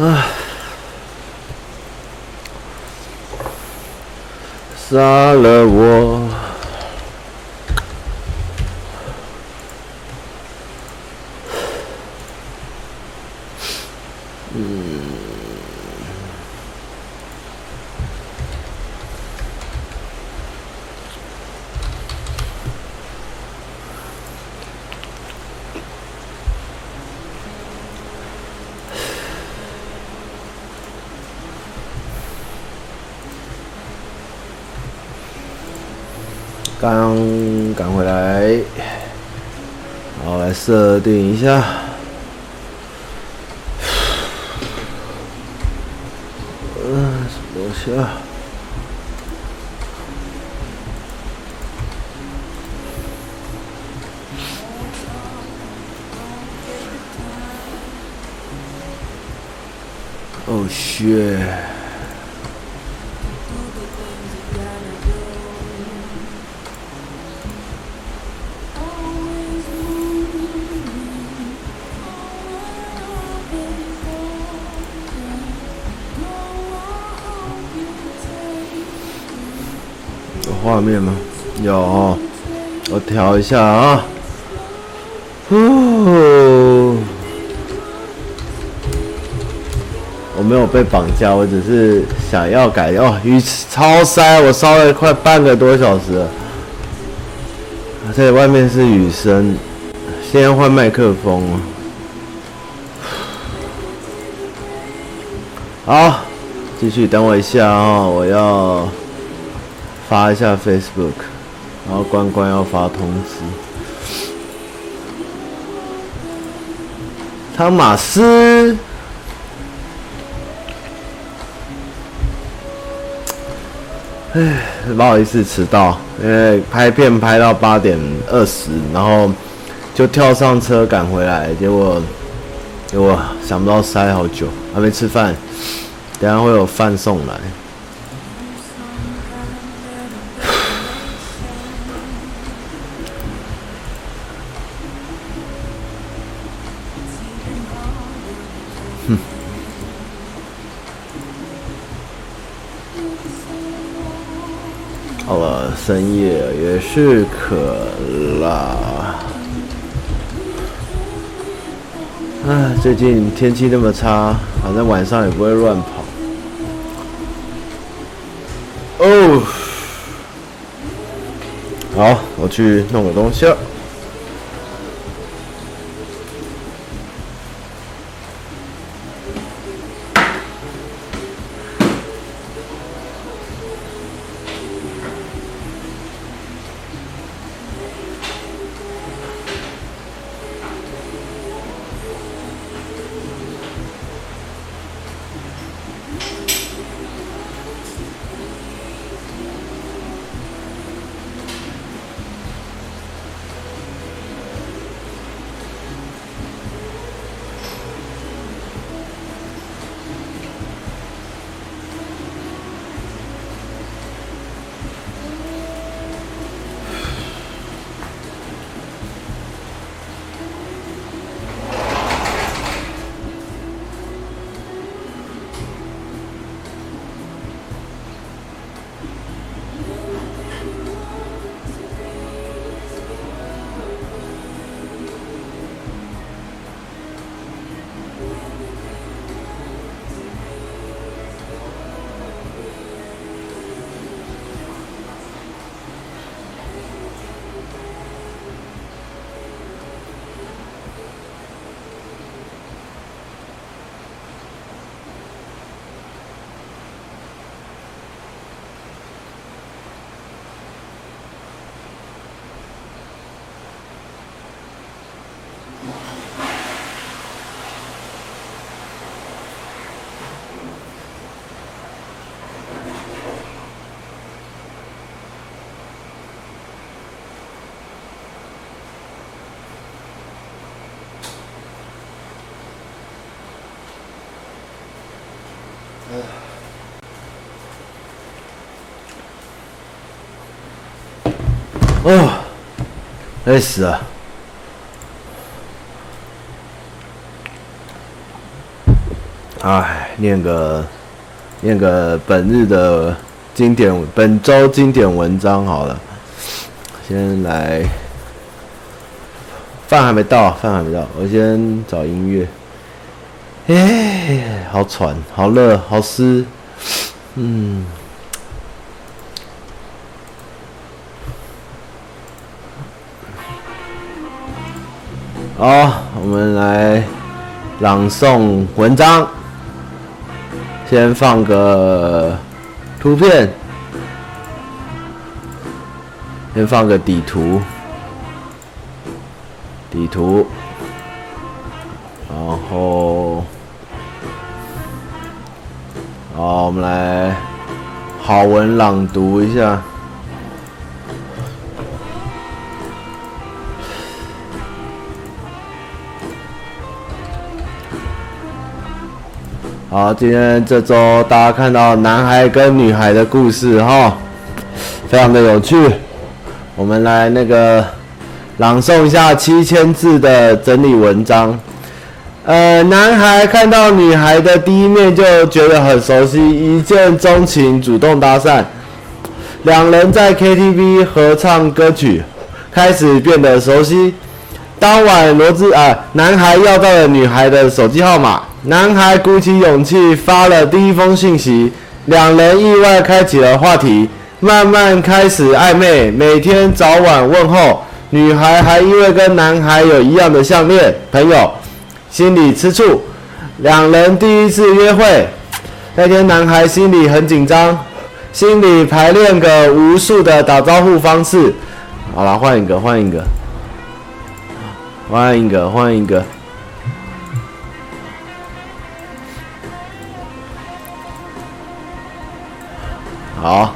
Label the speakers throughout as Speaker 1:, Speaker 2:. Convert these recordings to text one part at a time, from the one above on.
Speaker 1: 唉，杀了我。刚赶回来，好，来设定一下。嗯，什么东西啊？哦，shit。面吗？有，我调一下啊。哦，我没有被绑架，我只是想要改哦。雨超塞，我烧了快半个多小时了。在外面是雨声，先换麦克风。好，继续等我一下啊，我要。发一下 Facebook，然后关关要发通知。汤马斯，哎，不好意思迟到，因为拍片拍到八点二十，然后就跳上车赶回来，结果结果想不到塞好久，还没吃饭，等下会有饭送来。深夜也是渴了。唉，最近天气那么差，反正晚上也不会乱跑。哦，好，我去弄个东西了。哦，累死了！哎，念个念个本日的经典，本周经典文章好了。先来，饭还没到，饭还没到，我先找音乐。哎，好喘，好热，好湿，嗯。好，我们来朗诵文章。先放个图片，先放个底图，底图，然后，好，我们来好文朗读一下。好，今天这周大家看到男孩跟女孩的故事哈，非常的有趣。我们来那个朗诵一下七千字的整理文章。呃，男孩看到女孩的第一面就觉得很熟悉，一见钟情，主动搭讪。两人在 KTV 合唱歌曲，开始变得熟悉。当晚，罗兹啊，男孩要到了女孩的手机号码。男孩鼓起勇气发了第一封信息，两人意外开启了话题，慢慢开始暧昧，每天早晚问候。女孩还因为跟男孩有一样的项链，朋友心里吃醋。两人第一次约会那天，男孩心里很紧张，心里排练个无数的打招呼方式。好了，换一个，换一个，换一个，换一个。好，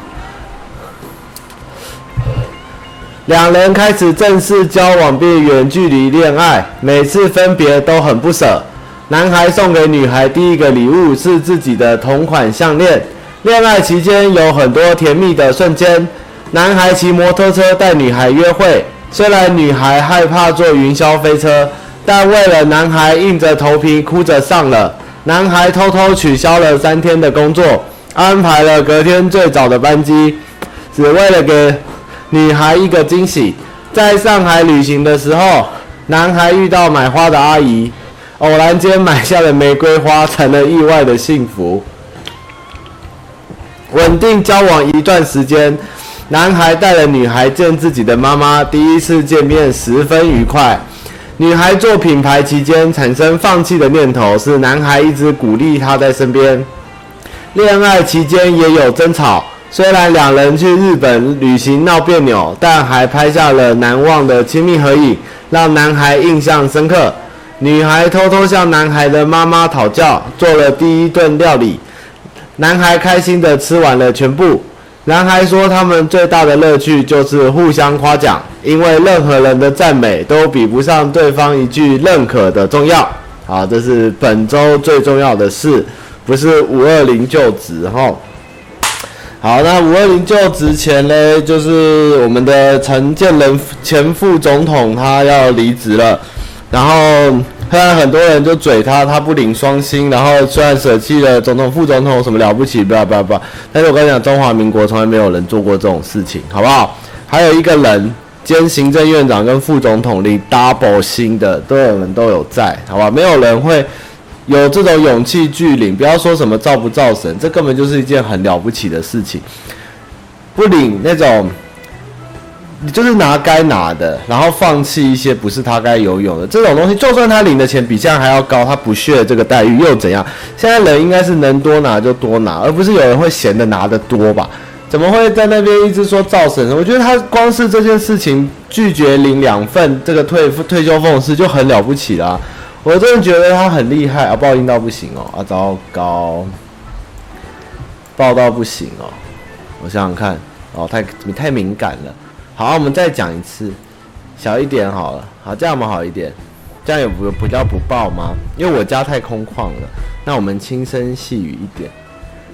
Speaker 1: 两人开始正式交往并远距离恋爱，每次分别都很不舍。男孩送给女孩第一个礼物是自己的同款项链。恋爱期间有很多甜蜜的瞬间。男孩骑摩托车带女孩约会，虽然女孩害怕坐云霄飞车，但为了男孩硬着头皮哭着上了。男孩偷偷取消了三天的工作。安排了隔天最早的班机，只为了给女孩一个惊喜。在上海旅行的时候，男孩遇到买花的阿姨，偶然间买下了玫瑰花，成了意外的幸福。稳定交往一段时间，男孩带了女孩见自己的妈妈，第一次见面十分愉快。女孩做品牌期间产生放弃的念头，是男孩一直鼓励她在身边。恋爱期间也有争吵，虽然两人去日本旅行闹别扭，但还拍下了难忘的亲密合影，让男孩印象深刻。女孩偷偷向男孩的妈妈讨教，做了第一顿料理，男孩开心地吃完了全部。男孩说，他们最大的乐趣就是互相夸奖，因为任何人的赞美都比不上对方一句认可的重要。好，这是本周最重要的事。不是五二零就职哈，好，那五二零就职前呢，就是我们的陈建仁前副总统他要离职了，然后虽然很多人就嘴他，他不领双薪，然后虽然舍弃了总统副总统什么了不起，不要不要不要，但是我跟你讲，中华民国从来没有人做过这种事情，好不好？还有一个人兼行政院长跟副总统领 double 薪的，都有人都有在，好吧？没有人会。有这种勇气拒领，不要说什么造不造神，这根本就是一件很了不起的事情。不领那种，你就是拿该拿的，然后放弃一些不是他该游泳的这种东西。就算他领的钱比现在还要高，他不屑这个待遇又怎样？现在人应该是能多拿就多拿，而不是有人会闲的拿得多吧？怎么会在那边一直说造神？我觉得他光是这件事情拒绝领两份这个退退休俸是就很了不起了。我真的觉得他很厉害啊，爆音到不行哦，啊糟糕，爆到不行哦，我想想看，哦太你太敏感了，好，我们再讲一次，小一点好了，好这样我们好一点，这样也不不叫不爆吗？因为我家太空旷了，那我们轻声细语一点，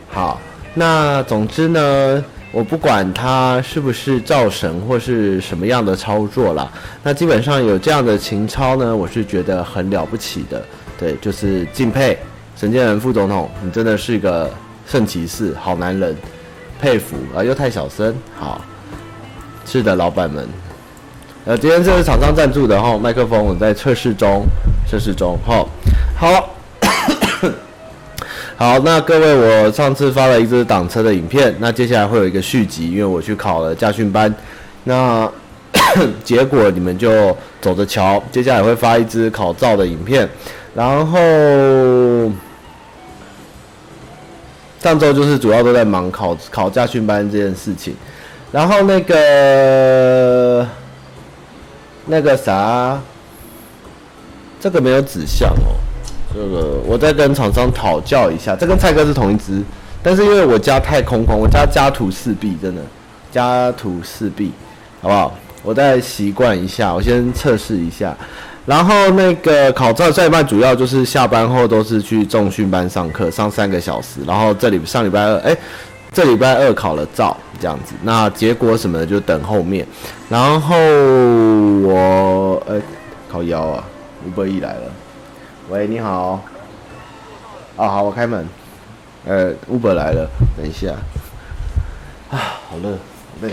Speaker 1: 好，那总之呢。我不管他是不是造神或是什么样的操作啦，那基本上有这样的情操呢，我是觉得很了不起的，对，就是敬佩、沈建仁副总统，你真的是一个圣骑士，好男人，佩服啊！又太小声，好，是的，老板们，呃，今天这是厂商赞助的哈，麦克风我在测试中，测试中，好，好，好，那各位，我上次发了一支挡车的影片，那接下来会有一个续集，因为我去考了驾训班，那 结果你们就走着瞧，接下来会发一支考照的影片，然后。上周就是主要都在忙考考驾训班这件事情，然后那个那个啥，这个没有指向哦，这个我再跟厂商讨教一下，这跟蔡哥是同一支，但是因为我家太空旷，我家家徒四壁，真的家徒四壁，好不好？我再习惯一下，我先测试一下。然后那个考照这一半主要就是下班后都是去重训班上课，上三个小时。然后这里上礼拜二，哎，这礼拜二考了照这样子。那结果什么的就等后面。然后我，哎，靠腰啊，Uber 一来了。喂，你好。哦，好，我开门。呃，Uber 来了，等一下。啊，好热，好累。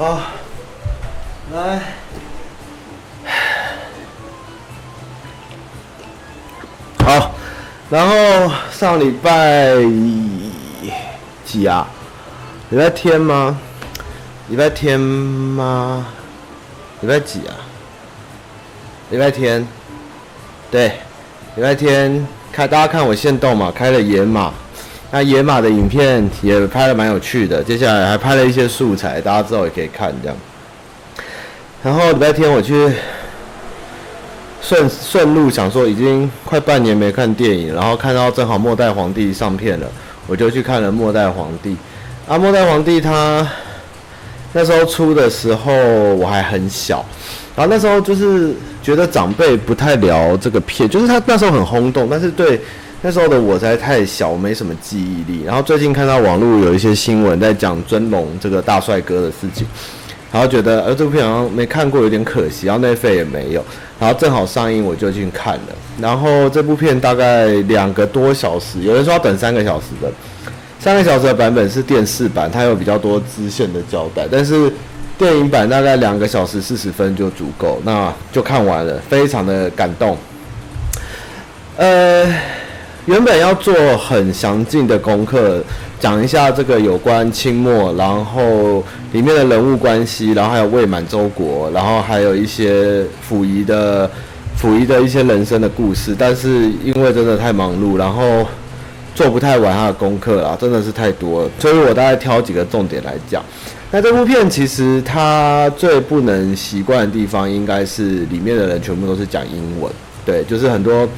Speaker 1: 好，来，好，然后上礼拜几啊？礼拜天吗？礼拜天吗？礼拜几啊？礼拜天，对，礼拜天开，大家看我限动嘛，开了野马。那野马的影片也拍得蛮有趣的，接下来还拍了一些素材，大家之后也可以看这样。然后礼拜天我去顺顺路想说，已经快半年没看电影，然后看到正好《末代皇帝》上片了，我就去看了《末代皇帝》。啊，《末代皇帝》他那时候出的时候我还很小，然后那时候就是觉得长辈不太聊这个片，就是他那时候很轰动，但是对。那时候的我才太小，我没什么记忆力。然后最近看到网络有一些新闻在讲尊龙这个大帅哥的事情，然后觉得呃这部片好像没看过，有点可惜。然后内费也没有，然后正好上映我就去看了。然后这部片大概两个多小时，有人说要等三个小时的，三个小时的版本是电视版，它有比较多支线的交代，但是电影版大概两个小时四十分就足够，那就看完了，非常的感动。呃。原本要做很详尽的功课，讲一下这个有关清末，然后里面的人物关系，然后还有未满洲国，然后还有一些溥仪的溥仪的一些人生的故事。但是因为真的太忙碌，然后做不太完他的功课啦，真的是太多了，所以我大概挑几个重点来讲。那这部片其实它最不能习惯的地方，应该是里面的人全部都是讲英文，对，就是很多。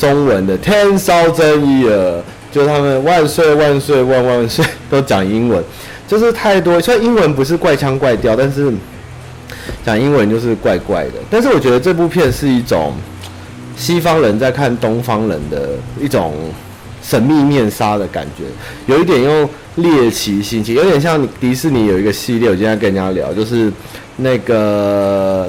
Speaker 1: 中文的 Ten thousand years，就他们万岁万岁万万岁都讲英文，就是太多。虽然英文不是怪腔怪调，但是讲英文就是怪怪的。但是我觉得这部片是一种西方人在看东方人的一种神秘面纱的感觉，有一点用猎奇心情，有点像迪士尼有一个系列，我今天跟人家聊，就是那个。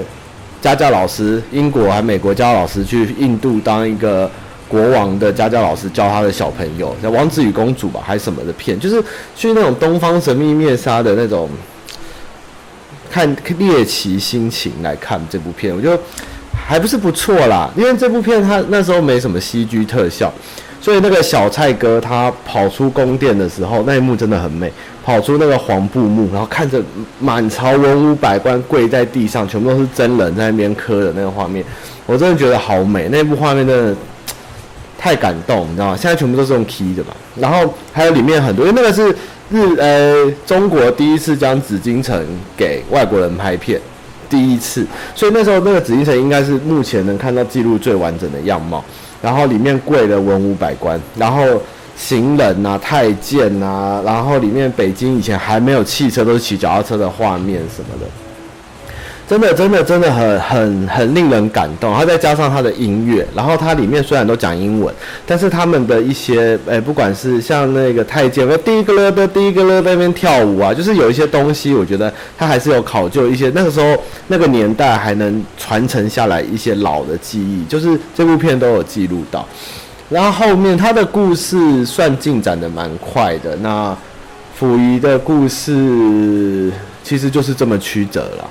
Speaker 1: 家教老师，英国还美国家教老师去印度当一个国王的家教老师，教他的小朋友，像《王子与公主》吧，还是什么的片，就是去那种东方神秘面纱的那种看猎奇心情来看这部片，我觉得还不是不错啦。因为这部片它那时候没什么 CG 特效，所以那个小蔡哥他跑出宫殿的时候，那一幕真的很美。跑出那个黄布幕，然后看着满朝文武百官跪在地上，全部都是真人在那边磕的那个画面，我真的觉得好美。那部画面真的太感动，你知道吗？现在全部都是用 key 的嘛。然后还有里面很多，因为那个是日呃中国第一次将紫禁城给外国人拍片，第一次，所以那时候那个紫禁城应该是目前能看到记录最完整的样貌。然后里面跪的文武百官，然后。行人呐、太监呐、然后里面北京以前还没有汽车，都是骑脚踏车的画面什么的，真的，真的，真的很很很令人感动。然后再加上他的音乐，然后它里面虽然都讲英文，但是他们的一些，诶，不管是像那个太监，第一个了的，第一个了在那边跳舞啊，就是有一些东西，我觉得它还是有考究一些那个时候那个年代还能传承下来一些老的记忆，就是这部片都有记录到。然后后面他的故事算进展得蛮快的，那溥仪的故事其实就是这么曲折了。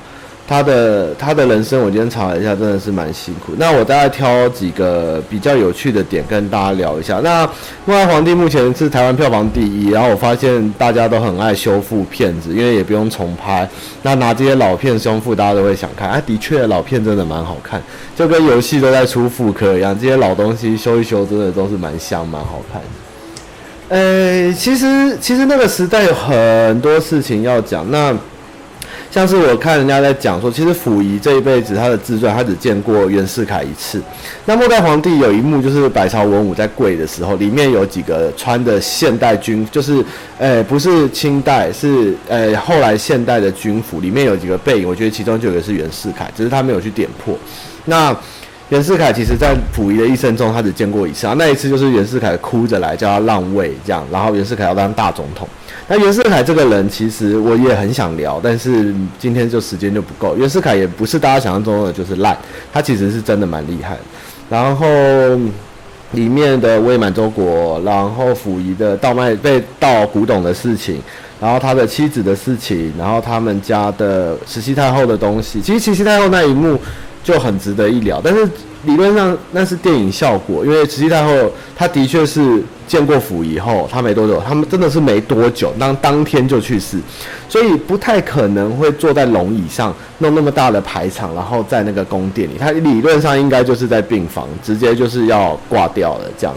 Speaker 1: 他的他的人生，我今天查了一下，真的是蛮辛苦。那我大概挑几个比较有趣的点跟大家聊一下。那《末代皇帝》目前是台湾票房第一，然后我发现大家都很爱修复片子，因为也不用重拍。那拿这些老片修复，大家都会想看。啊，的确，老片真的蛮好看，就跟游戏都在出复刻一样。这些老东西修一修，真的都是蛮香、蛮好看的。呃，其实其实那个时代有很多事情要讲。那像是我看人家在讲说，其实溥仪这一辈子他的自传，他只见过袁世凯一次。那末代皇帝有一幕就是百朝文武在跪的时候，里面有几个穿的现代军，就是，诶、不是清代，是，诶、后来现代的军服，里面有几个背影，我觉得其中就有一个是袁世凯，只是他没有去点破。那袁世凯其实在溥仪的一生中，他只见过一次啊，那一次就是袁世凯哭着来叫他让位，这样，然后袁世凯要当大总统。那袁世凯这个人，其实我也很想聊，但是今天就时间就不够。袁世凯也不是大家想象中的就是烂，他其实是真的蛮厉害。然后里面的伪满洲国，然后溥仪的盗卖被盗古董的事情，然后他的妻子的事情，然后他们家的慈禧太后的东西，其实慈禧太后那一幕就很值得一聊，但是。理论上那是电影效果，因为慈禧太后她的确是见过府以后，她没多久，他们真的是没多久，当当天就去世，所以不太可能会坐在龙椅上弄那么大的排场，然后在那个宫殿里，他理论上应该就是在病房，直接就是要挂掉了这样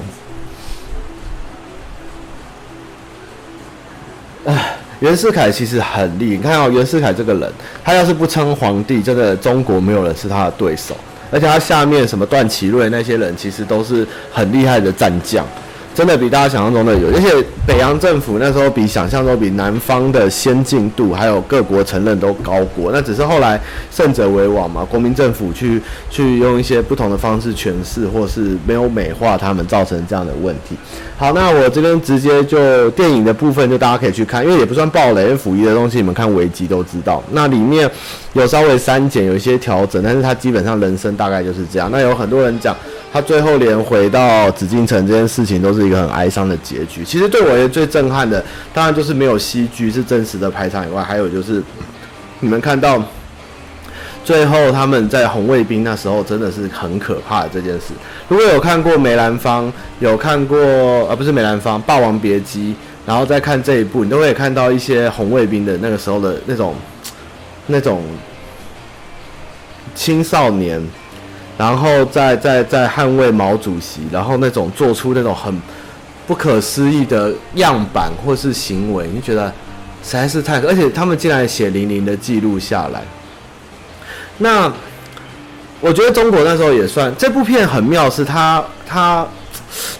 Speaker 1: 子。唉，袁世凯其实很厉害，你看哦，袁世凯这个人，他要是不称皇帝，真的中国没有人是他的对手。而且他下面什么段祺瑞那些人，其实都是很厉害的战将。真的比大家想象中的有，而且北洋政府那时候比想象中比南方的先进度，还有各国承认都高过。那只是后来胜者为王嘛，国民政府去 去用一些不同的方式诠释，或是没有美化他们，造成这样的问题。好，那我这边直接就电影的部分，就大家可以去看，因为也不算暴雷，因为溥仪的东西你们看危机都知道。那里面有稍微删减，有一些调整，但是他基本上人生大概就是这样。那有很多人讲。他最后连回到紫禁城这件事情都是一个很哀伤的结局。其实对我而言最震撼的，当然就是没有戏剧是真实的排场以外，还有就是你们看到最后他们在红卫兵那时候真的是很可怕的这件事。如果有看过梅兰芳，有看过呃不是梅兰芳《霸王别姬》，然后再看这一部，你都会看到一些红卫兵的那个时候的那种那种青少年。然后再再再捍卫毛主席，然后那种做出那种很不可思议的样板或是行为，你觉得实在是太……而且他们竟然血淋淋的记录下来。那我觉得中国那时候也算这部片很妙，是它它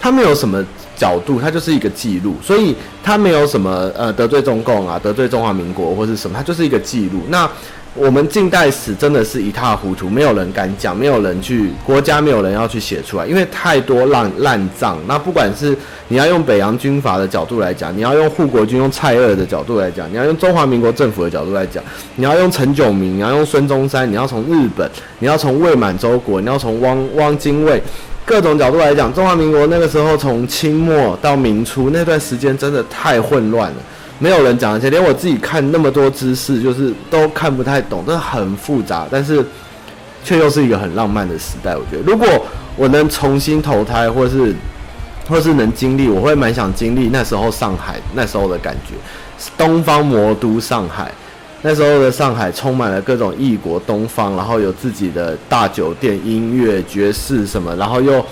Speaker 1: 它没有什么角度，它就是一个记录，所以它没有什么呃得罪中共啊，得罪中华民国或是什么，它就是一个记录。那我们近代史真的是一塌糊涂，没有人敢讲，没有人去，国家没有人要去写出来，因为太多烂烂账。那不管是你要用北洋军阀的角度来讲，你要用护国军用蔡锷的角度来讲，你要用中华民国政府的角度来讲，你要用陈炯明，你要用孙中山，你要从日本，你要从伪满洲国，你要从汪汪精卫，各种角度来讲，中华民国那个时候从清末到民初那段时间真的太混乱了。没有人讲，而且连我自己看那么多知识，就是都看不太懂，真的很复杂，但是却又是一个很浪漫的时代。我觉得，如果我能重新投胎，或是或是能经历，我会蛮想经历那时候上海那时候的感觉，东方魔都上海。那时候的上海充满了各种异国东方，然后有自己的大酒店、音乐、爵士什么，然后又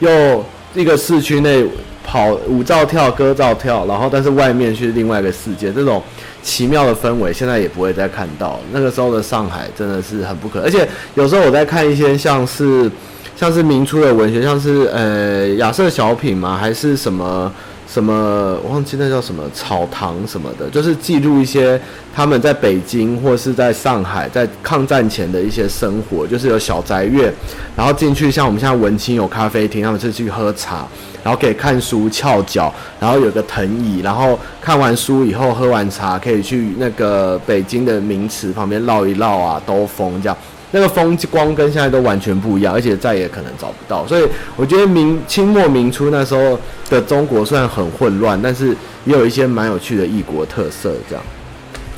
Speaker 1: 又一个市区内跑舞照跳、歌照跳，然后但是外面是另外一个世界，这种奇妙的氛围现在也不会再看到。那个时候的上海真的是很不可，而且有时候我在看一些像是像是明初的文学，像是呃亚瑟小品嘛，还是什么。什么我忘记那叫什么草堂什么的，就是记录一些他们在北京或是在上海在抗战前的一些生活，就是有小宅院，然后进去像我们现在文青有咖啡厅，他们是去喝茶，然后可以看书翘脚，然后有个藤椅，然后看完书以后喝完茶可以去那个北京的名池旁边绕一绕啊，兜风这样。那个风光跟现在都完全不一样，而且再也可能找不到。所以我觉得明清末明初那时候的中国虽然很混乱，但是也有一些蛮有趣的异国特色。这样，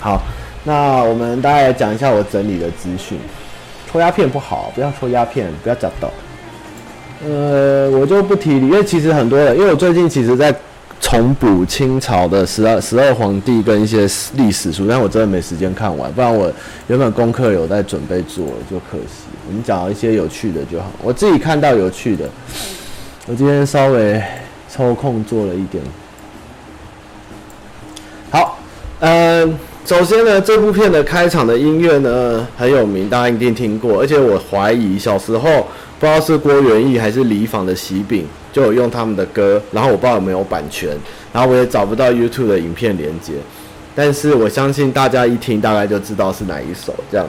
Speaker 1: 好，那我们大概来讲一下我整理的资讯。抽鸦片不好，不要抽鸦片，不要找到。呃，我就不提，因为其实很多人，因为我最近其实在。重补清朝的十二十二皇帝跟一些历史书，但我真的没时间看完，不然我原本功课有在准备做，就可惜。我们讲一些有趣的就好，我自己看到有趣的，我今天稍微抽空做了一点。好，嗯，首先呢，这部片的开场的音乐呢很有名，大家一定听过，而且我怀疑小时候不知道是郭元义还是李昉的喜饼。就有用他们的歌，然后我不知道有没有版权，然后我也找不到 YouTube 的影片连接，但是我相信大家一听大概就知道是哪一首这样。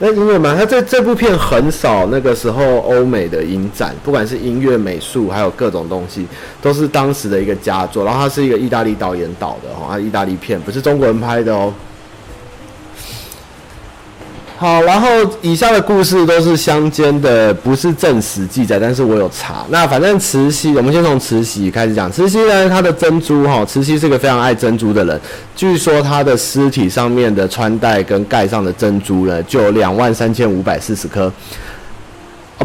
Speaker 1: 那音乐嘛，它这这部片很少那个时候欧美的影展，不管是音乐、美术，还有各种东西，都是当时的一个佳作。然后它是一个意大利导演导的哦，它意大利片不是中国人拍的哦。好，然后以下的故事都是乡间的，不是正史记载，但是我有查。那反正慈禧，我们先从慈禧开始讲。慈禧呢，她的珍珠哈，慈禧是个非常爱珍珠的人。据说她的尸体上面的穿戴跟盖上的珍珠呢，就有两万三千五百四十颗。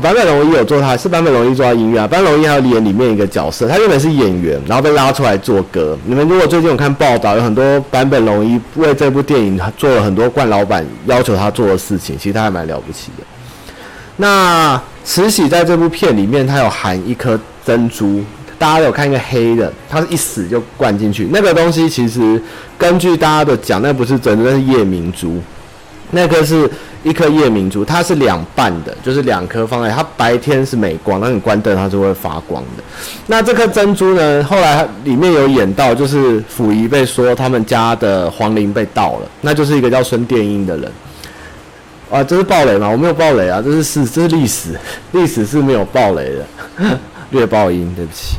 Speaker 1: 坂本龙一有做他，是坂本龙一做他音乐啊。坂本龙一还有演里面一个角色，他原本是演员，然后被拉出来做歌。你们如果最近有看报道，有很多坂本龙一为这部电影做了很多冠老板要求他做的事情，其实他还蛮了不起的。那慈禧在这部片里面，他有含一颗珍珠，大家有看一个。黑的，他是一死就灌进去。那个东西其实根据大家的讲，那不是珍珠，那是夜明珠。那颗是一颗夜明珠，它是两半的，就是两颗放在它白天是美光，那你关灯它就会发光的。那这颗珍珠呢？后来里面有演到，就是溥仪被说他们家的皇陵被盗了，那就是一个叫孙殿英的人。啊，这是暴雷吗？我没有暴雷啊，这是事，这是历史，历史是没有暴雷的，略爆音，对不起。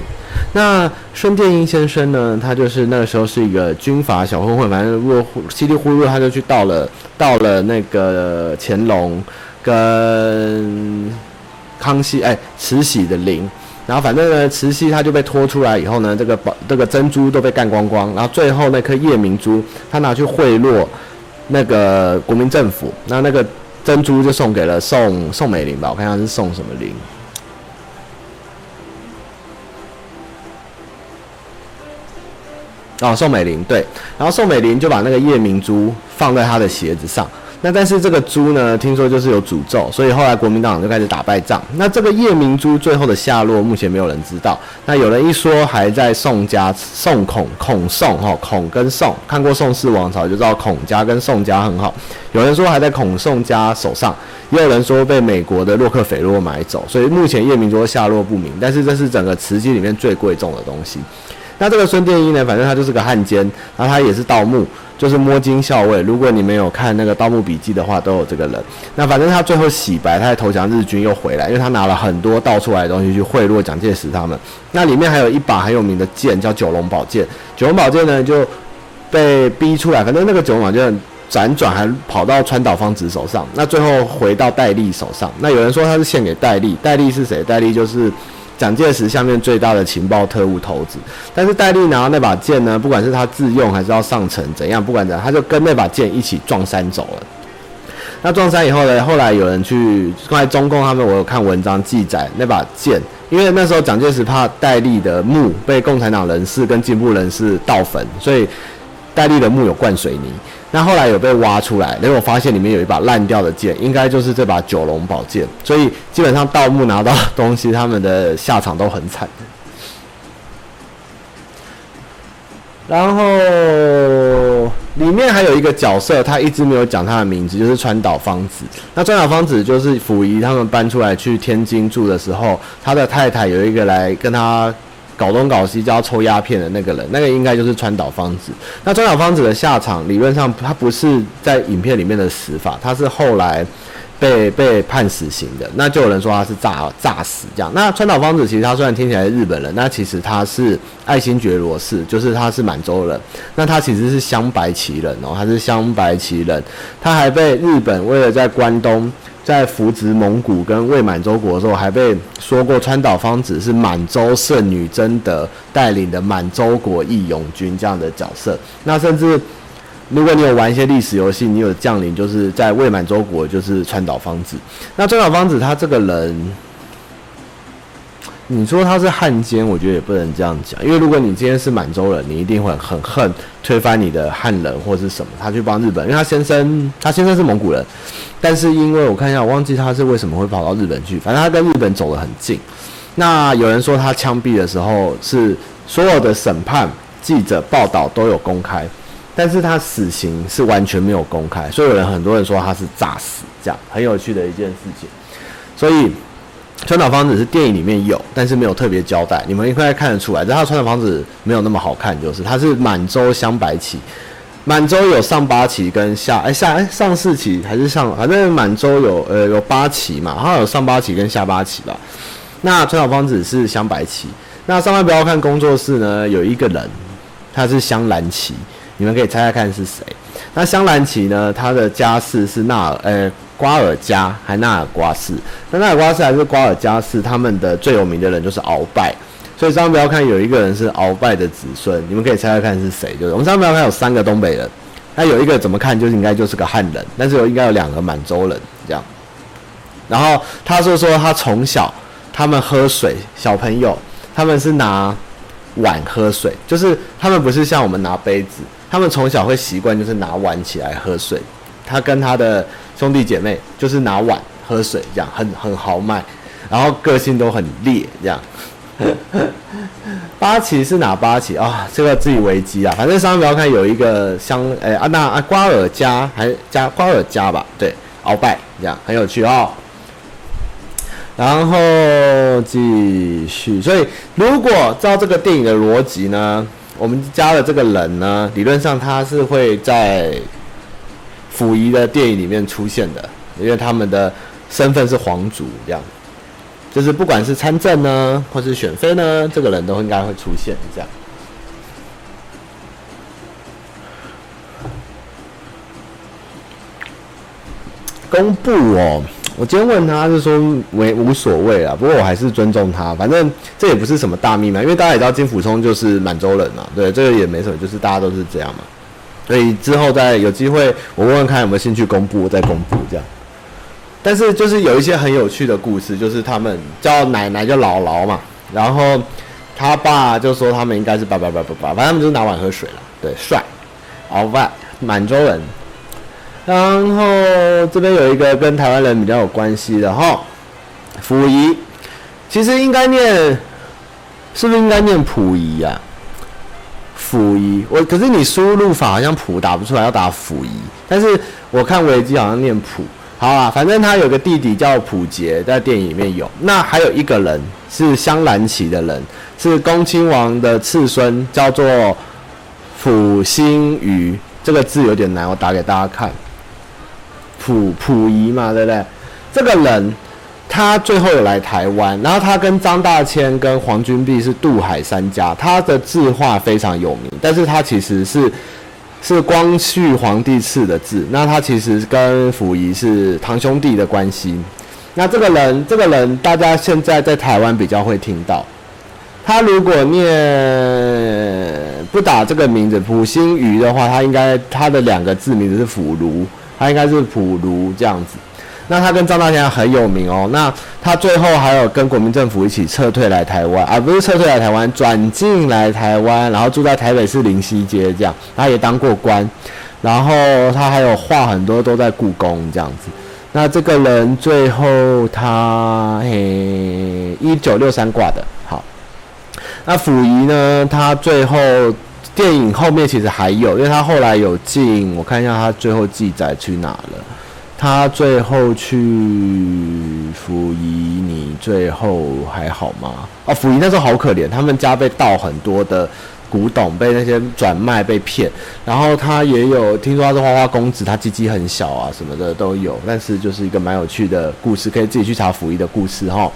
Speaker 1: 那孙殿英先生呢？他就是那个时候是一个军阀小混混，反正如果稀里糊涂他就去盗了盗了那个乾隆跟康熙哎慈禧的陵，然后反正呢慈禧他就被拖出来以后呢，这个宝这个珍珠都被干光光，然后最后那颗夜明珠他拿去贿赂那个国民政府，那那个珍珠就送给了宋宋美龄吧，我看他是宋什么龄。哦，宋美龄对，然后宋美龄就把那个夜明珠放在她的鞋子上。那但是这个珠呢，听说就是有诅咒，所以后来国民党就开始打败仗。那这个夜明珠最后的下落，目前没有人知道。那有人一说还在宋家，宋孔孔宋哈，孔跟宋看过宋氏王朝就知道孔家跟宋家很好。有人说还在孔宋家手上，也有人说被美国的洛克菲洛买走。所以目前夜明珠下落不明，但是这是整个瓷器里面最贵重的东西。那这个孙殿英呢，反正他就是个汉奸，然后他也是盗墓，就是摸金校尉。如果你没有看那个《盗墓笔记》的话，都有这个人。那反正他最后洗白，他在投降日军又回来，因为他拿了很多盗出来的东西去贿赂蒋介石他们。那里面还有一把很有名的剑，叫九龙宝剑。九龙宝剑呢就被逼出来，反正那个九龙宝剑辗转还跑到川岛芳子手上，那最后回到戴笠手上。那有人说他是献给戴笠，戴笠是谁？戴笠就是。蒋介石下面最大的情报特务头子。但是戴笠拿到那把剑呢，不管是他自用还是要上层怎样，不管怎样，他就跟那把剑一起撞山走了。那撞山以后呢，后来有人去，后来中共他们，我有看文章记载那把剑，因为那时候蒋介石怕戴笠的墓被共产党人士跟进步人士盗坟，所以戴笠的墓有灌水泥。那后来有被挖出来，结果发现里面有一把烂掉的剑，应该就是这把九龙宝剑。所以基本上盗墓拿到东西，他们的下场都很惨。然后里面还有一个角色，他一直没有讲他的名字，就是川岛芳子。那川岛芳子就是溥仪他们搬出来去天津住的时候，他的太太有一个来跟他。搞东搞西就要抽鸦片的那个人，那个应该就是川岛芳子。那川岛芳子的下场，理论上他不是在影片里面的死法，他是后来被被判死刑的。那就有人说他是诈诈死这样。那川岛芳子其实他虽然听起来是日本人，那其实他是爱新觉罗氏，就是他是满洲人。那他其实是镶白旗人哦，他是镶白旗人。他还被日本为了在关东。在扶植蒙古跟伪满洲国的时候，还被说过川岛芳子是满洲圣女贞德带领的满洲国义勇军这样的角色。那甚至如果你有玩一些历史游戏，你有将领就是在伪满洲国，就是川岛芳子。那川岛芳子他这个人。你说他是汉奸，我觉得也不能这样讲，因为如果你今天是满洲人，你一定会很恨推翻你的汉人或是什么，他去帮日本，因为他先生他先生是蒙古人，但是因为我看一下，我忘记他是为什么会跑到日本去，反正他跟日本走得很近。那有人说他枪毙的时候是所有的审判、记者报道都有公开，但是他死刑是完全没有公开，所以有人很多人说他是诈死，这样很有趣的一件事情，所以。川岛芳子是电影里面有，但是没有特别交代，你们应该看得出来。但他川岛芳子没有那么好看，就是他是满洲镶白旗，满洲有上八旗跟下哎下哎上四旗还是上，反正满洲有呃有八旗嘛，好像有上八旗跟下八旗吧。那川岛芳子是镶白旗，那上面不要看工作室呢，有一个人他是镶蓝旗，你们可以猜猜看是谁？那香兰旗呢，他的家世是纳尔呃。瓜尔佳还纳尔瓜氏，那纳尔瓜氏还是瓜尔佳氏，他们的最有名的人就是鳌拜，所以上面不要看有一个人是鳌拜的子孙，你们可以猜猜看是谁？就是我们上面不要看有三个东北人，那有一个怎么看就是应该就是个汉人，但是有应该有两个满洲人这样。然后他说说他从小他们喝水，小朋友他们是拿碗喝水，就是他们不是像我们拿杯子，他们从小会习惯就是拿碗起来喝水。他跟他的兄弟姐妹就是拿碗喝水，这样很很豪迈，然后个性都很烈，这样。八旗是哪八旗啊？这个自己维基啊，反正上面不要看有一个香，哎、欸、啊那啊瓜尔佳还加瓜尔佳吧？对，鳌拜这样很有趣哦。然后继续，所以如果照这个电影的逻辑呢，我们加了这个人呢，理论上他是会在。溥仪的电影里面出现的，因为他们的身份是皇族，这样，就是不管是参政呢，或是选妃呢，这个人都应该会出现，这样。公布哦，我今天问他是说没无所谓啊，不过我还是尊重他，反正这也不是什么大秘密，因为大家也知道金溥聪就是满洲人嘛，对，这个也没什么，就是大家都是这样嘛。所以之后再有机会，我问问看有没有兴趣公布，再公布这样。但是就是有一些很有趣的故事，就是他们叫奶奶叫姥姥嘛，然后他爸就说他们应该是爸爸爸爸爸，反正他们就是拿碗喝水了。对，帅，鳌拜，满洲人。然后这边有一个跟台湾人比较有关系的哈，溥仪，其实应该念，是不是应该念溥仪呀？溥仪，我可是你输入法好像溥打不出来，要打溥仪。但是我看维基好像念溥，好啊，反正他有个弟弟叫溥杰，在电影里面有。那还有一个人是镶蓝旗的人，是恭亲王的次孙，叫做溥兴禺。这个字有点难，我打给大家看。溥溥仪嘛，对不对？这个人。他最后有来台湾，然后他跟张大千跟黄君璧是渡海三家，他的字画非常有名，但是他其实是是光绪皇帝赐的字，那他其实跟溥仪是堂兄弟的关系，那这个人，这个人大家现在在台湾比较会听到。他如果念不打这个名字溥心畬的话，他应该他的两个字名字是溥儒，他应该是溥儒这样子。那他跟张大千很有名哦。那他最后还有跟国民政府一起撤退来台湾，啊、不是撤退来台湾，转进来台湾，然后住在台北市林西街这样。他也当过官，然后他还有画很多都在故宫这样子。那这个人最后他嘿一九六三挂的，好。那溥仪呢？他最后电影后面其实还有，因为他后来有进，我看一下他最后记载去哪了。他最后去溥仪，你最后还好吗？哦，溥仪那时候好可怜，他们家被盗很多的古董，被那些转卖被骗。然后他也有听说他是花花公子，他鸡鸡很小啊，什么的都有。但是就是一个蛮有趣的故事，可以自己去查溥仪的故事哈。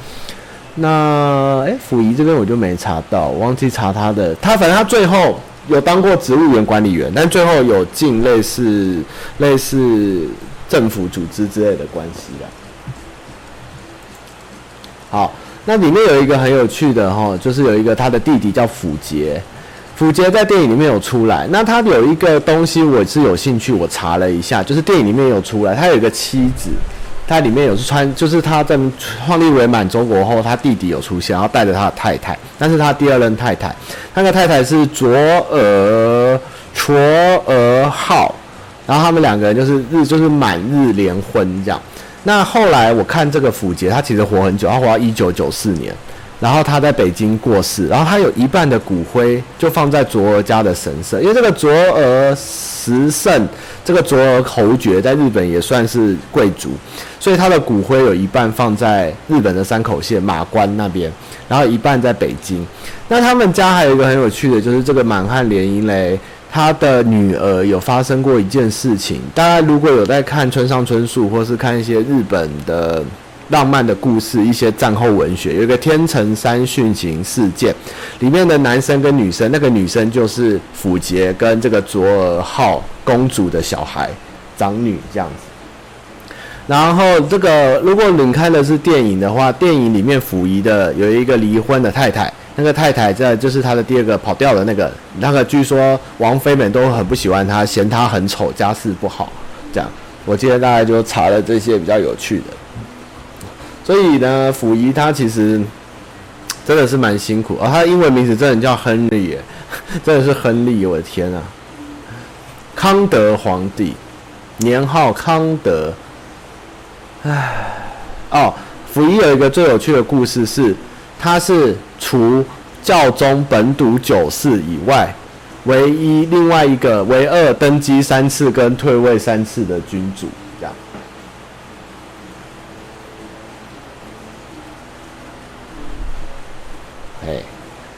Speaker 1: 那哎，溥仪这边我就没查到，我忘记查他的。他反正他最后有当过植物园管理员，但最后有进类似类似政府组织之类的关系啦。好，那里面有一个很有趣的哈，就是有一个他的弟弟叫溥杰，溥杰在电影里面有出来。那他有一个东西我是有兴趣，我查了一下，就是电影里面有出来，他有一个妻子。他里面有穿，就是他在创立伪满洲国后，他弟弟有出现，然后带着他的太太，但是他第二任太太，那个太太是卓尔卓尔浩，然后他们两个人就是日就是满日联婚这样。那后来我看这个溥杰，他其实活很久，他活到一九九四年。然后他在北京过世，然后他有一半的骨灰就放在卓儿家的神社，因为这个卓儿实胜，这个卓儿侯爵在日本也算是贵族，所以他的骨灰有一半放在日本的山口县马关那边，然后一半在北京。那他们家还有一个很有趣的，就是这个满汉联姻嘞，他的女儿有发生过一件事情，大家如果有在看村上春树或是看一些日本的。浪漫的故事，一些战后文学，有一个天成三殉情事件，里面的男生跟女生，那个女生就是溥杰跟这个卓尔号公主的小孩，长女这样子。然后这个如果拧开的是电影的话，电影里面溥仪的有一个离婚的太太，那个太太在就是他的第二个跑掉的那个，那个据说王妃们都很不喜欢他，嫌他很丑，家世不好，这样。我今天大概就查了这些比较有趣的。所以呢，溥仪他其实真的是蛮辛苦，而、哦、他的英文名字真的叫亨利耶，真的是亨利，我的天啊！康德皇帝，年号康德。唉，哦，溥仪有一个最有趣的故事是，他是除教宗本笃九世以外，唯一另外一个唯二登基三次跟退位三次的君主。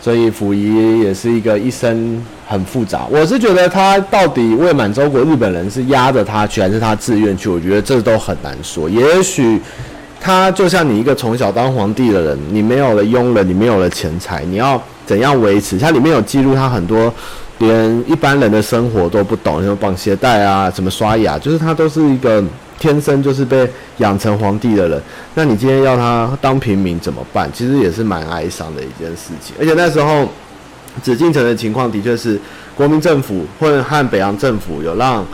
Speaker 1: 所以溥仪也是一个一生很复杂。我是觉得他到底未满洲国日本人是压着他去，还是他自愿去？我觉得这都很难说。也许他就像你一个从小当皇帝的人，你没有了佣人，你没有了钱财，你要怎样维持？它里面有记录他很多连一般人的生活都不懂，什么绑鞋带啊，什么刷牙，就是他都是一个。天生就是被养成皇帝的人，那你今天要他当平民怎么办？其实也是蛮哀伤的一件事情。而且那时候紫禁城的情况的确是国民政府或者和北洋政府有让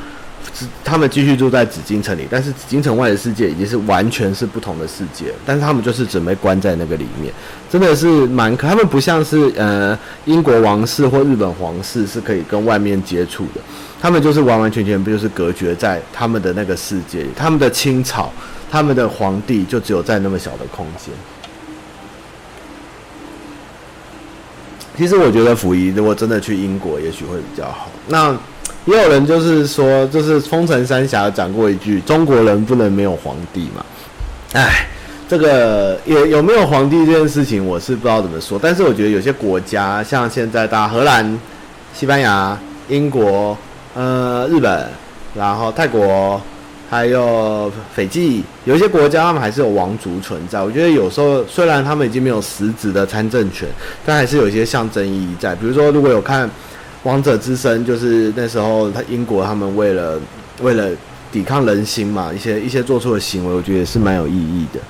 Speaker 1: 他们继续住在紫禁城里，但是紫禁城外的世界已经是完全是不同的世界。但是他们就是准备关在那个里面，真的是蛮可。他们不像是呃英国王室或日本皇室是可以跟外面接触的。他们就是完完全全不就是隔绝在他们的那个世界，他们的清朝，他们的皇帝就只有在那么小的空间。其实我觉得溥仪如果真的去英国，也许会比较好。那也有人就是说，就是风尘三侠讲过一句：中国人不能没有皇帝嘛。哎，这个有有没有皇帝这件事情，我是不知道怎么说。但是我觉得有些国家，像现在大荷兰、西班牙、英国。呃，日本，然后泰国，还有斐济，有一些国家他们还是有王族存在。我觉得有时候虽然他们已经没有实质的参政权，但还是有一些象征意义在。比如说，如果有看《王者之声》，就是那时候他英国他们为了为了抵抗人心嘛，一些一些做出的行为，我觉得是蛮有意义的。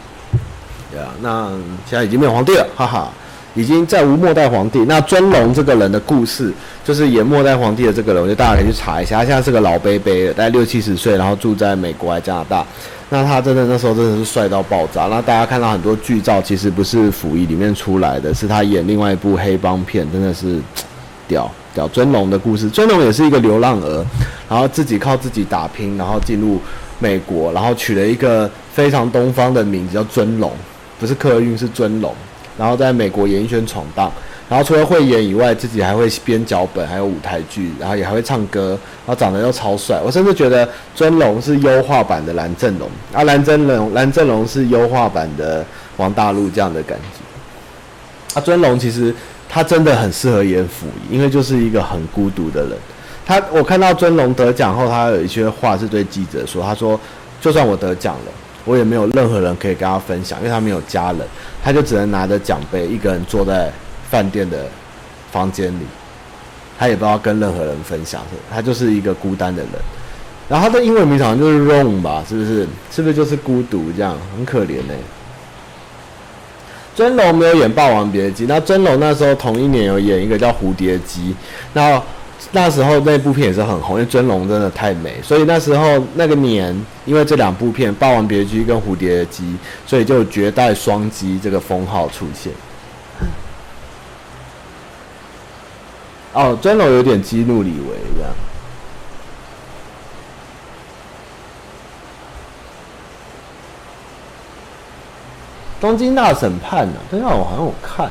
Speaker 1: 对啊，那现在已经没有皇帝了，哈哈。已经再无末代皇帝。那尊龙这个人的故事，就是演末代皇帝的这个人，我觉得大家可以去查一下。他现在是个老伯伯了，大概六七十岁，然后住在美国加拿大。那他真的那时候真的是帅到爆炸。那大家看到很多剧照，其实不是溥仪里面出来的，是他演另外一部黑帮片，真的是 屌屌。尊龙的故事，尊龙也是一个流浪儿，然后自己靠自己打拼，然后进入美国，然后取了一个非常东方的名字叫尊龙，不是客运，是尊龙。然后在美国演艺圈闯荡，然后除了会演以外，自己还会编脚本，还有舞台剧，然后也还会唱歌，然后长得又超帅。我甚至觉得尊龙是优化版的蓝正龙，啊，蓝正龙蓝正龙是优化版的王大陆这样的感觉。啊，尊龙其实他真的很适合演溥仪，因为就是一个很孤独的人。他我看到尊龙得奖后，他有一些话是对记者说，他说：“就算我得奖了。”我也没有任何人可以跟他分享，因为他没有家人，他就只能拿着奖杯，一个人坐在饭店的房间里，他也不知道跟任何人分享，他就是一个孤单的人。然后他的英文名好像就是 Lone 吧，是不是？是不是就是孤独这样？很可怜呢。尊龙没有演《霸王别姬》，那尊龙那时候同一年有演一个叫《蝴蝶姬》，那。那时候那部片也是很红，因为尊龙真的太美，所以那时候那个年，因为这两部片《霸王别姬》跟《蝴蝶姬》，所以就绝代双姬这个封号出现。哦，尊龙有点激怒李维这样。东京大审判呢、啊？这样我好像有看。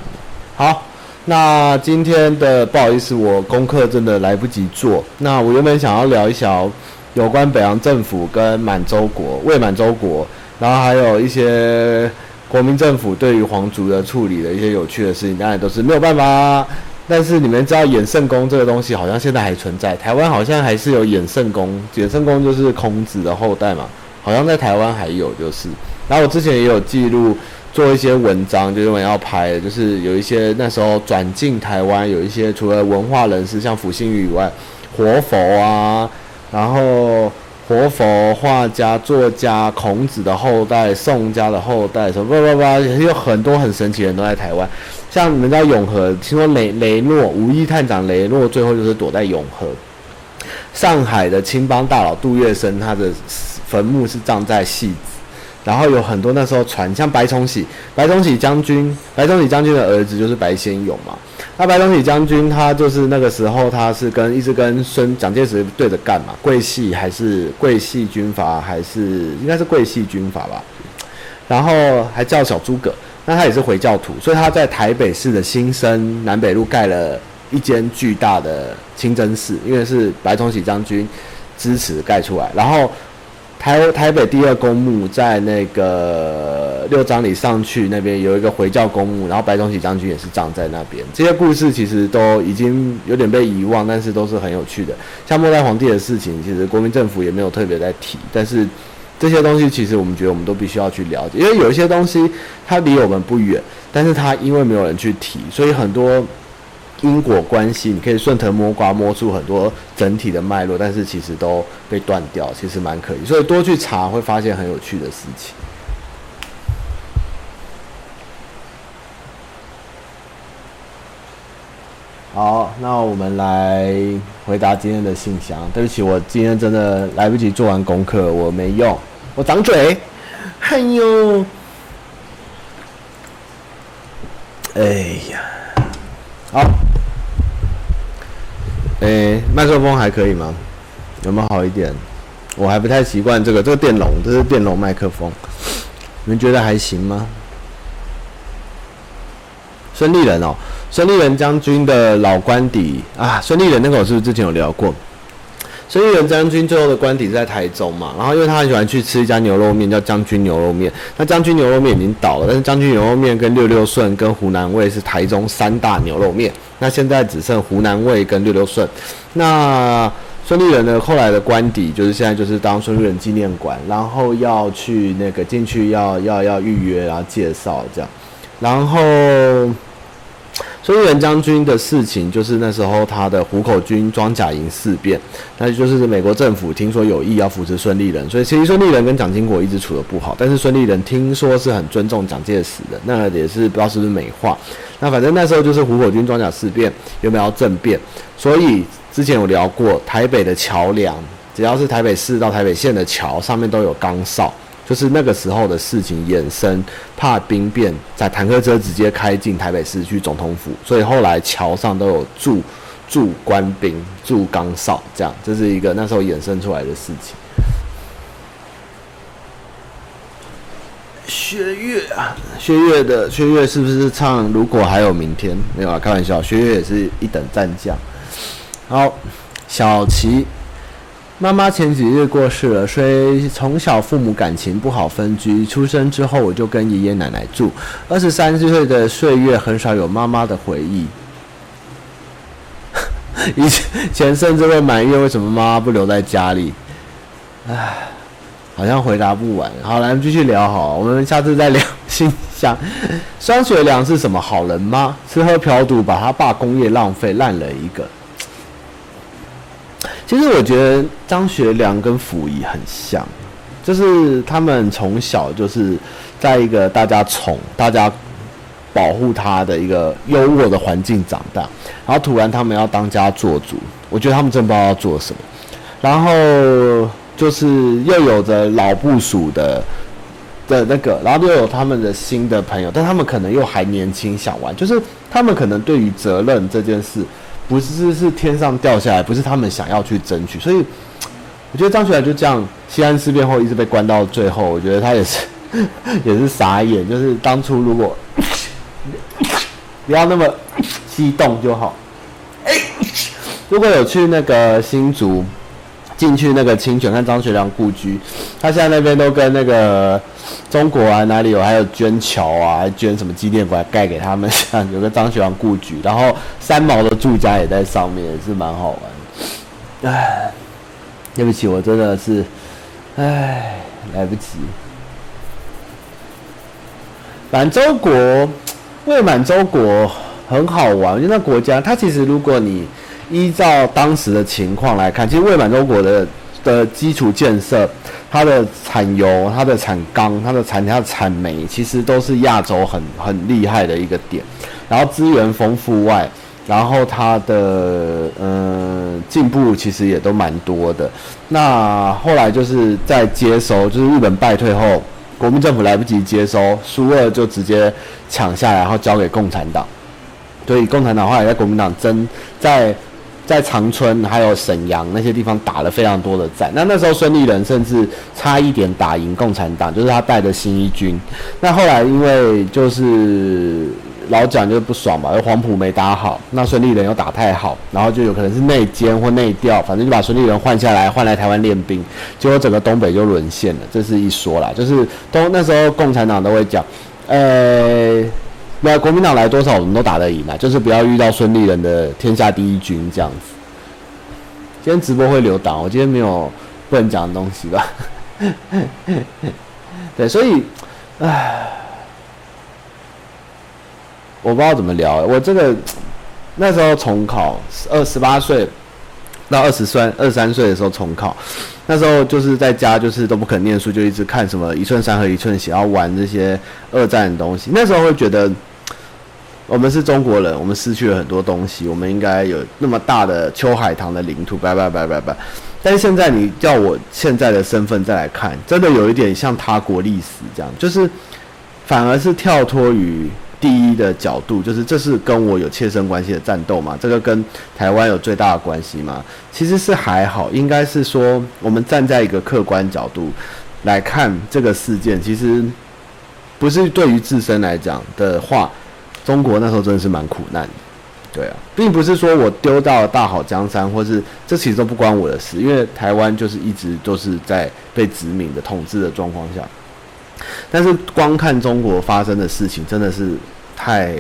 Speaker 1: 好。那今天的不好意思，我功课真的来不及做。那我原本想要聊一聊有关北洋政府跟满洲国、伪满洲国，然后还有一些国民政府对于皇族的处理的一些有趣的事情，当然都是没有办法。但是你们知道衍圣公这个东西好像现在还存在，台湾好像还是有衍圣公，衍圣公就是孔子的后代嘛，好像在台湾还有就是。然后我之前也有记录。做一些文章，就是我要拍，就是有一些那时候转进台湾，有一些除了文化人士，像傅兴宇以外，活佛啊，然后活佛画家、作家，孔子的后代、宋家的后代，什么叭叭叭，也有很多很神奇的人都在台湾。像你们知道永和，听说雷雷诺、五亿探长雷诺最后就是躲在永和。上海的青帮大佬杜月笙，他的坟墓是葬在戏子。然后有很多那时候传，像白崇禧，白崇禧将军，白崇禧将军的儿子就是白先勇嘛。那白崇禧将军他就是那个时候他是跟一直跟孙蒋介石对着干嘛？桂系还是桂系军阀还是应该是桂系军阀吧？然后还叫小诸葛，那他也是回教徒，所以他在台北市的新生南北路盖了一间巨大的清真寺，因为是白崇禧将军支持盖出来，然后。台台北第二公墓在那个六张里上去那边有一个回教公墓，然后白崇禧将军也是葬在那边。这些故事其实都已经有点被遗忘，但是都是很有趣的。像末代皇帝的事情，其实国民政府也没有特别在提，但是这些东西其实我们觉得我们都必须要去了解，因为有一些东西它离我们不远，但是它因为没有人去提，所以很多。因果关系，你可以顺藤摸瓜摸出很多整体的脉络，但是其实都被断掉，其实蛮可疑。所以多去查会发现很有趣的事情。好，那我们来回答今天的信箱。对不起，我今天真的来不及做完功课，我没用，我长嘴。哎呦，哎呀，好。诶、麦克风还可以吗？有没有好一点？我还不太习惯这个，这个电容，这是电容麦克风，你们觉得还行吗？孙立人哦，孙立人将军的老官邸啊，孙立人那个我是不是之前有聊过？孙立人将军最后的官邸是在台中嘛，然后因为他很喜欢去吃一家牛肉面，叫将军牛肉面。那将军牛肉面已经倒了，但是将军牛肉面跟六六顺跟湖南味是台中三大牛肉面。那现在只剩湖南味跟六六顺。那孙立人呢，后来的官邸就是现在就是当孙立人纪念馆，然后要去那个进去要要要预约，然后介绍这样。然后孙立人将军的事情，就是那时候他的虎口军装甲营事变，那就是美国政府听说有意要扶持孙立人，所以其实孙立人跟蒋经国一直处得不好，但是孙立人听说是很尊重蒋介石的，那也是不知道是不是美化。那反正那时候就是虎口军装甲事变，有没有要政变？所以之前有聊过，台北的桥梁，只要是台北市到台北县的桥上面都有岗哨。就是那个时候的事情衍生，怕兵变，在坦克车直接开进台北市去总统府，所以后来桥上都有驻驻官兵、驻岗哨，这样，这是一个那时候衍生出来的事情。薛岳啊，薛岳的薛岳是不是唱《如果还有明天》？没有啊，开玩笑，薛岳也是一等战将。好，小齐。妈妈前几日过世了，所以从小父母感情不好分居。出生之后我就跟爷爷奶奶住。二十三岁的岁月很少有妈妈的回忆。以前甚至会埋怨为什么妈妈不留在家里。唉，好像回答不完。好，来继续聊好，我们下次再聊。心想，张学良是什么好人吗？吃喝嫖赌，把他爸工业浪费烂了一个。其实我觉得张学良跟溥仪很像，就是他们从小就是在一个大家宠、大家保护他的一个优渥的环境长大，然后突然他们要当家做主，我觉得他们真不知道要做什么。然后就是又有着老部署的的那个，然后又有他们的新的朋友，但他们可能又还年轻，想玩，就是他们可能对于责任这件事。不是是天上掉下来，不是他们想要去争取，所以 我觉得张学良就这样，西安事变后一直被关到最后，我觉得他也是 也是傻眼，就是当初如果 不要那么激动就好。如果有去那个新竹进去那个清泉看张学良故居，他现在那边都跟那个。中国啊，哪里有？还有捐桥啊，还捐什么纪念馆盖给他们？像有个张学良故居，然后三毛的住家也在上面，也是蛮好玩的。唉，对不起，我真的是，唉，来不及。满洲国，伪满洲国很好玩，因为那国家，它其实如果你依照当时的情况来看，其实伪满洲国的。的基础建设，它的产油、它的产钢、它的产它的产煤，其实都是亚洲很很厉害的一个点。然后资源丰富外，然后它的嗯进步其实也都蛮多的。那后来就是在接收，就是日本败退后，国民政府来不及接收，苏俄就直接抢下来，然后交给共产党。所以共产党后来在国民党争在。在长春还有沈阳那些地方打了非常多的战，那那时候孙立人甚至差一点打赢共产党，就是他带的新一军。那后来因为就是老蒋就不爽嘛，黄埔没打好，那孙立人又打太好，然后就有可能是内奸或内调，反正就把孙立人换下来，换来台湾练兵，结果整个东北就沦陷了。这是一说啦，就是都那时候共产党都会讲，呃。那国民党来多少，我们都打得赢啊，就是不要遇到孙立人的天下第一军这样子。今天直播会留档，我今天没有不能讲的东西吧？对，所以，唉，我不知道怎么聊。我这个那时候重考，二十八岁到二十三、二三岁的时候重考。那时候就是在家，就是都不肯念书，就一直看什么一寸山河一寸血，要玩这些二战的东西。那时候会觉得，我们是中国人，我们失去了很多东西，我们应该有那么大的秋海棠的领土，拜拜拜拜拜。但是现在你叫我现在的身份再来看，真的有一点像他国历史这样，就是反而是跳脱于。第一的角度就是，这是跟我有切身关系的战斗嘛？这个跟台湾有最大的关系吗？其实是还好，应该是说我们站在一个客观角度来看这个事件，其实不是对于自身来讲的话，中国那时候真的是蛮苦难的，对啊，并不是说我丢到了大好江山，或是这其实都不关我的事，因为台湾就是一直都是在被殖民的统治的状况下，但是光看中国发生的事情，真的是。太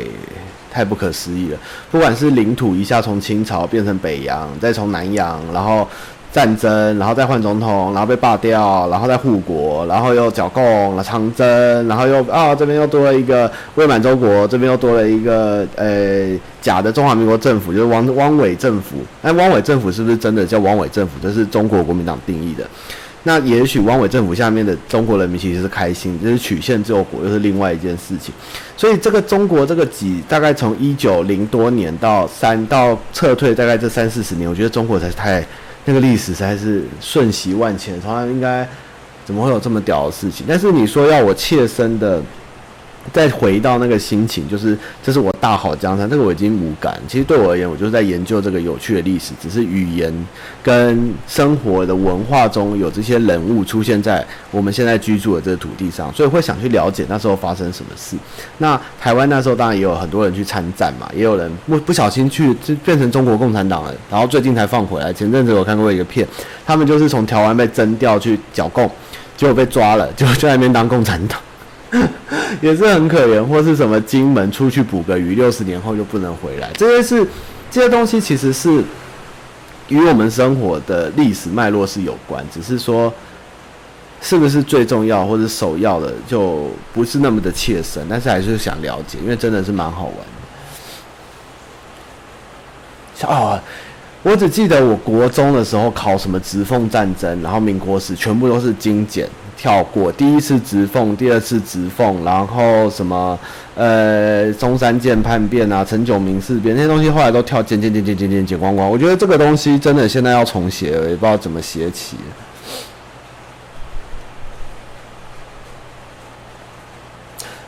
Speaker 1: 太不可思议了！不管是领土一下从清朝变成北洋，再从南洋，然后战争，然后再换总统，然后被罢掉，然后再护国，然后又剿共了长征，然后又啊这边又多了一个伪满洲国，这边又多了一个呃假的中华民国政府，就是汪汪伪政府。那汪伪政府是不是真的叫汪伪政府？这是中国国民党定义的。那也许汪伪政府下面的中国人民其实是开心，就是曲线救国又是另外一件事情。所以这个中国这个几大概从一九零多年到三到撤退大概这三四十年，我觉得中国才是太。那个历史实在是瞬息万千，从来应该怎么会有这么屌的事情？但是你说要我切身的再回到那个心情，就是这是我大好江山，这个我已经无感。其实对我而言，我就是在研究这个有趣的历史，只是语言跟生活的文化中有这些人物出现在我们现在居住的这个土地上，所以会想去了解那时候发生什么事。那台湾那时候当然也有很多人去参战嘛，也有人不不小心去就变成中国共产党了，然后最近才放回来。前阵子我看过一个片，他们就是从台湾被征调去剿共，结果被抓了，就就在那边当共产党。也是很可怜，或是什么金门出去捕个鱼，六十年后就不能回来。这些是这些东西，其实是与我们生活的历史脉络是有关，只是说是不是最重要或者首要的，就不是那么的切身。但是还是想了解，因为真的是蛮好玩的。啊，我只记得我国中的时候考什么直奉战争，然后民国史全部都是精简。跳过第一次直奉，第二次直奉，然后什么呃中山舰叛变啊，陈炯明事变那些东西，后来都跳剪剪剪剪剪剪剪光光。我觉得这个东西真的现在要重写了，也不知道怎么写起。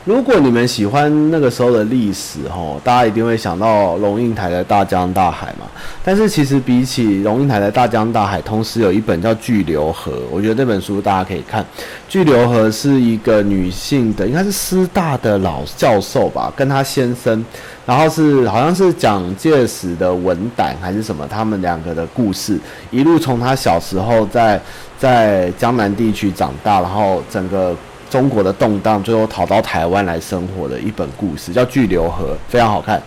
Speaker 1: 如果你们喜欢那个时候的历史，吼，大家一定会想到龙应台的大江大海嘛。但是其实比起龙应台的大江大海，同时有一本叫《巨流河》，我觉得那本书大家可以看。《巨流河》是一个女性的，应该是师大的老教授吧，跟她先生，然后是好像是蒋介石的文胆还是什么，他们两个的故事，一路从他小时候在在江南地区长大，然后整个。中国的动荡，最后逃到台湾来生活的一本故事，叫《巨流河》，非常好看。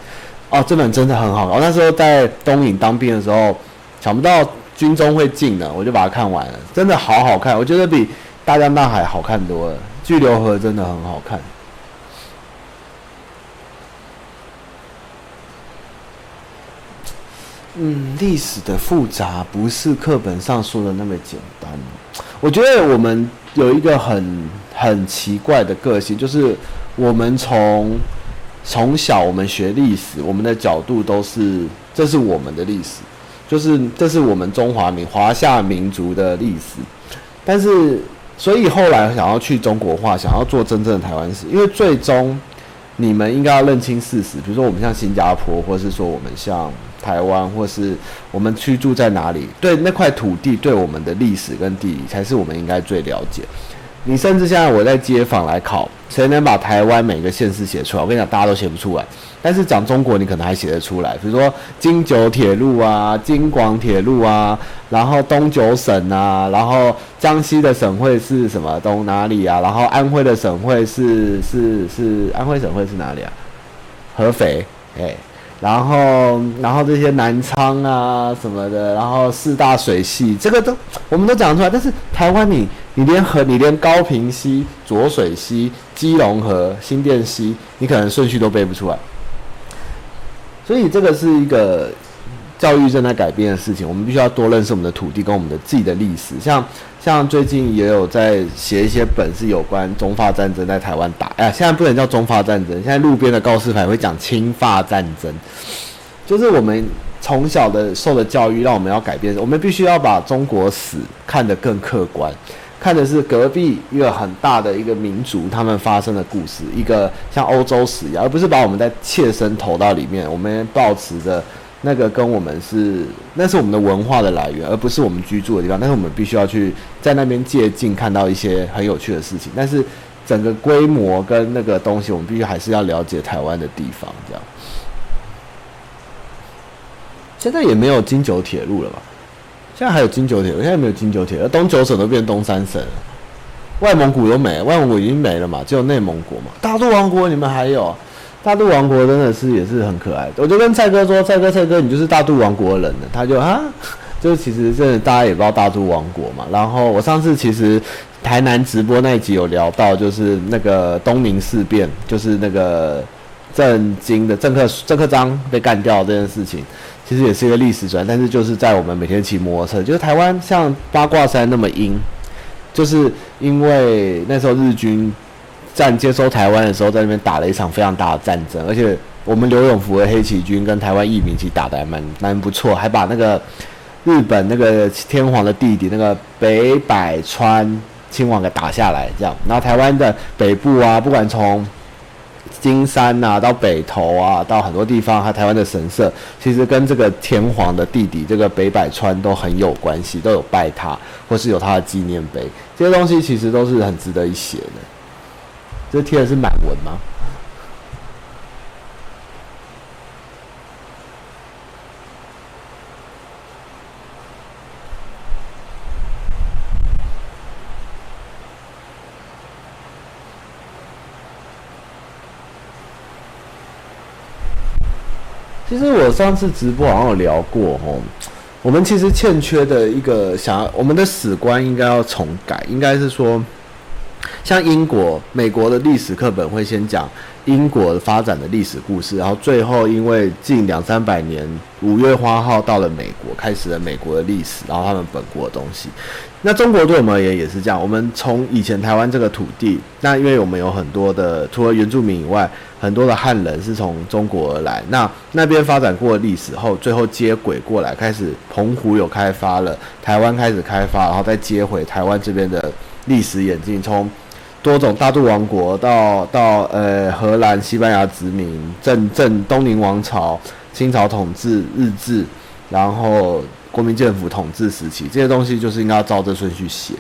Speaker 1: 哦，这本真的很好看。我那时候在东影当兵的时候，想不到军中会进的，我就把它看完了，真的好好看。我觉得比《大江大海》好看多了，《巨流河》真的很好看。嗯，历史的复杂不是课本上说的那么简单。我觉得我们有一个很很奇怪的个性，就是我们从从小我们学历史，我们的角度都是这是我们的历史，就是这是我们中华民华夏民族的历史。但是，所以后来想要去中国化，想要做真正的台湾史，因为最终你们应该要认清事实。比如说，我们像新加坡，或是说我们像。台湾，或是我们居住在哪里？对那块土地，对我们的历史跟地理，才是我们应该最了解。你甚至现在我在街访来考，谁能把台湾每个县市写出来？我跟你讲，大家都写不出来。但是讲中国，你可能还写得出来。比如说京九铁路啊，京广铁路啊，然后东九省啊，然后江西的省会是什么？东哪里啊？然后安徽的省会是是是安徽省会是哪里啊？合肥，哎。然后，然后这些南昌啊什么的，然后四大水系，这个都我们都讲出来。但是台湾你，你连河，你连高屏溪、浊水溪、基隆河、新店溪，你可能顺序都背不出来。所以这个是一个。教育正在改变的事情，我们必须要多认识我们的土地跟我们的自己的历史。像像最近也有在写一些本，是有关中法战争在台湾打。哎呀，现在不能叫中法战争，现在路边的告示牌会讲清法战争。就是我们从小的受的教育，让我们要改变，我们必须要把中国史看得更客观，看的是隔壁一个很大的一个民族他们发生的故事，一个像欧洲史一样，而不是把我们在切身投到里面。我们抱持着。那个跟我们是，那是我们的文化的来源，而不是我们居住的地方。但是我们必须要去在那边借镜，看到一些很有趣的事情。但是整个规模跟那个东西，我们必须还是要了解台湾的地方。这样，现在也没有京九铁路了吧？现在还有京九铁路，现在没有京九铁路，东九省都变东三省了，外蒙古都没，外蒙古已经没了嘛，只有内蒙古嘛。大肚王国你们还有？大肚王国真的是也是很可爱，我就跟蔡哥说：“蔡哥，蔡哥，你就是大肚王国人了。”他就啊，就其实真的大家也不知道大肚王国嘛。然后我上次其实台南直播那一集有聊到，就是那个东宁事变，就是那个郑经的郑克郑克章被干掉这件事情，其实也是一个历史转。但是就是在我们每天骑摩托车，就是台湾像八卦山那么阴，就是因为那时候日军占接收台湾的时候，在那边打了一场非常大的战争，而且我们刘永福的黑旗军跟台湾义民其实打得还蛮蛮不错，还把那个。日本那个天皇的弟弟，那个北百川亲王给打下来，这样。然后台湾的北部啊，不管从金山、啊、到北投啊，到很多地方，还台湾的神社，其实跟这个天皇的弟弟这个北百川都很有关系，都有拜他，或是有他的纪念碑。这些东西其实都是很值得一写的。这贴的是满文吗？其实我上次直播好像有聊过哦，我们其实欠缺的一个想要，我们的史观应该要重改，应该是说，像英国、美国的历史课本会先讲英国的发展的历史故事，然后最后因为近两三百年五月花号到了美国，开始了美国的历史，然后他们本国的东西。那中国对我们而言也是这样，我们从以前台湾这个土地，那因为我们有很多的除了原住民以外，很多的汉人是从中国而来，那那边发展过历史后，最后接轨过来，开始澎湖有开发了，台湾开始开发，然后再接回台湾这边的历史演进，从多种大陆王国到到呃荷兰、西班牙殖民、正正东宁王朝、清朝统治、日治，然后。国民政府统治时期，这些东西就是应该要照这顺序写。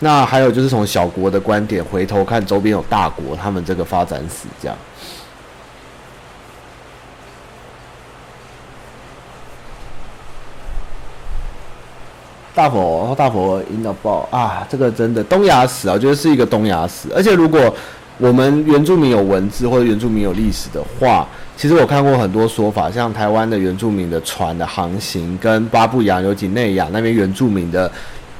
Speaker 1: 那还有就是从小国的观点回头看周边有大国，他们这个发展史这样。大佛，大佛 in the bow 啊，这个真的东亚史啊，我觉得是一个东亚史。而且如果我们原住民有文字或者原住民有历史的话，其实我看过很多说法，像台湾的原住民的船的航行，跟巴布亚尤几内亚那边原住民的，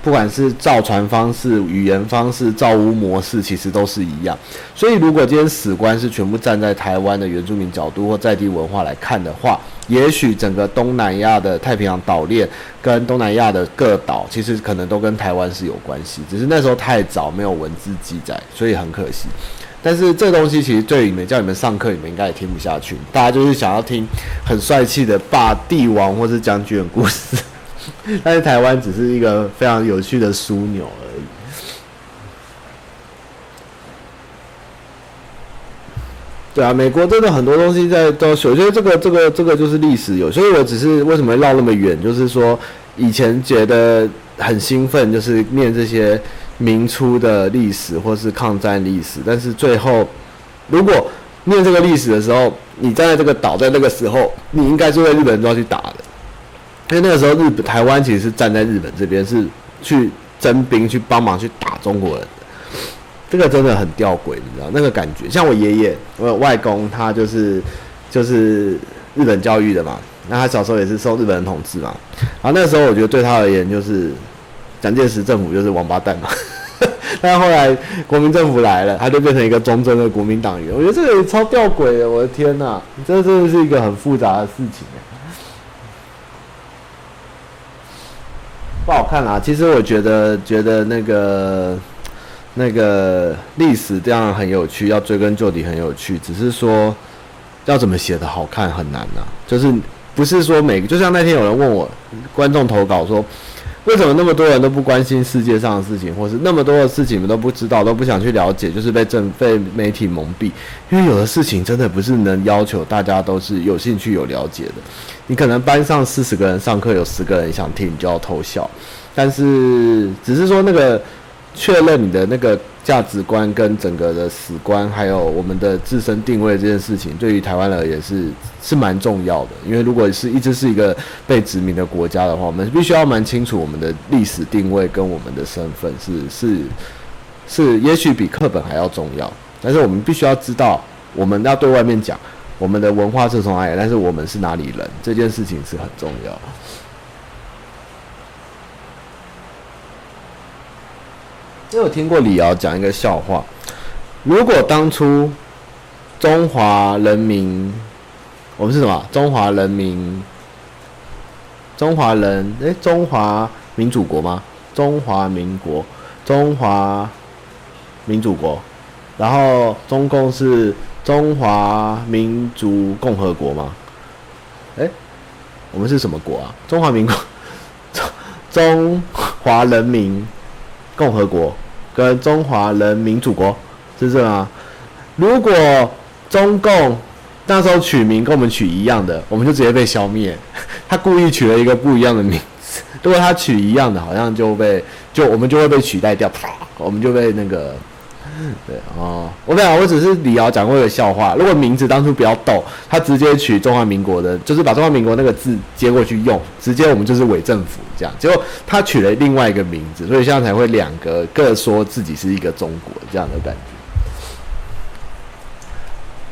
Speaker 1: 不管是造船方式、语言方式、造屋模式，其实都是一样。所以，如果今天史观是全部站在台湾的原住民角度或在地文化来看的话，也许整个东南亚的太平洋岛链跟东南亚的各岛，其实可能都跟台湾是有关系，只是那时候太早没有文字记载，所以很可惜。但是这东西其实对你们叫你们上课，你们应该也听不下去。大家就是想要听很帅气的霸帝王或是将军的故事，但是台湾只是一个非常有趣的枢纽而已。对啊，美国真的很多东西在都，首先这个这个这个就是历史有，所以我只是为什么绕那么远，就是说以前觉得很兴奋，就是念这些。明初的历史或是抗战历史，但是最后，如果念这个历史的时候，你站在这个岛，在那个时候，你应该是为日本人都要去打的，因为那个时候日本台湾其实是站在日本这边，是去征兵去帮忙去打中国人，这个真的很吊诡，你知道那个感觉。像我爷爷，我外公，他就是就是日本教育的嘛，那他小时候也是受日本人统治嘛，然后那个时候我觉得对他而言就是。蒋介石政府就是王八蛋嘛，但后来国民政府来了，他就变成一个忠贞的国民党员。我觉得这个也超吊诡的，我的天呐，这真的是一个很复杂的事情，不好看啊。其实我觉得，觉得那个那个历史这样很有趣，要追根究底很有趣，只是说要怎么写的好看很难呐。就是不是说每个，就像那天有人问我，观众投稿说。为什么那么多人都不关心世界上的事情，或是那么多的事情你们都不知道，都不想去了解，就是被政被媒体蒙蔽？因为有的事情真的不是能要求大家都是有兴趣有了解的。你可能班上四十个人上课，有十个人想听，你就要偷笑。但是只是说那个。确认你的那个价值观跟整个的史观，还有我们的自身定位这件事情，对于台湾而言是是蛮重要的。因为如果是一直是一个被殖民的国家的话，我们必须要蛮清楚我们的历史定位跟我们的身份是是是，也许比课本还要重要。但是我们必须要知道，我们要对外面讲我们的文化是从哪里，但是我们是哪里人，这件事情是很重要。因为我听过李敖讲一个笑话，如果当初中华人民，我们是什么？中华人民，中华人，诶，中华民主国吗？中华民国，中华民主国，然后中共是中华民族共和国吗？诶，我们是什么国啊？中华民国，中中华人民。共和国跟中华人民主国是这样吗？如果中共那时候取名跟我们取一样的，我们就直接被消灭。他故意取了一个不一样的名字，如果他取一样的，好像就被就我们就会被取代掉，啪，我们就被那个。对哦，我没有，我只是李敖讲过一个笑话。如果名字当初比较逗，他直接取中华民国的，就是把中华民国那个字接过去用，直接我们就是伪政府这样。结果他取了另外一个名字，所以现在才会两个各说自己是一个中国这样的感觉。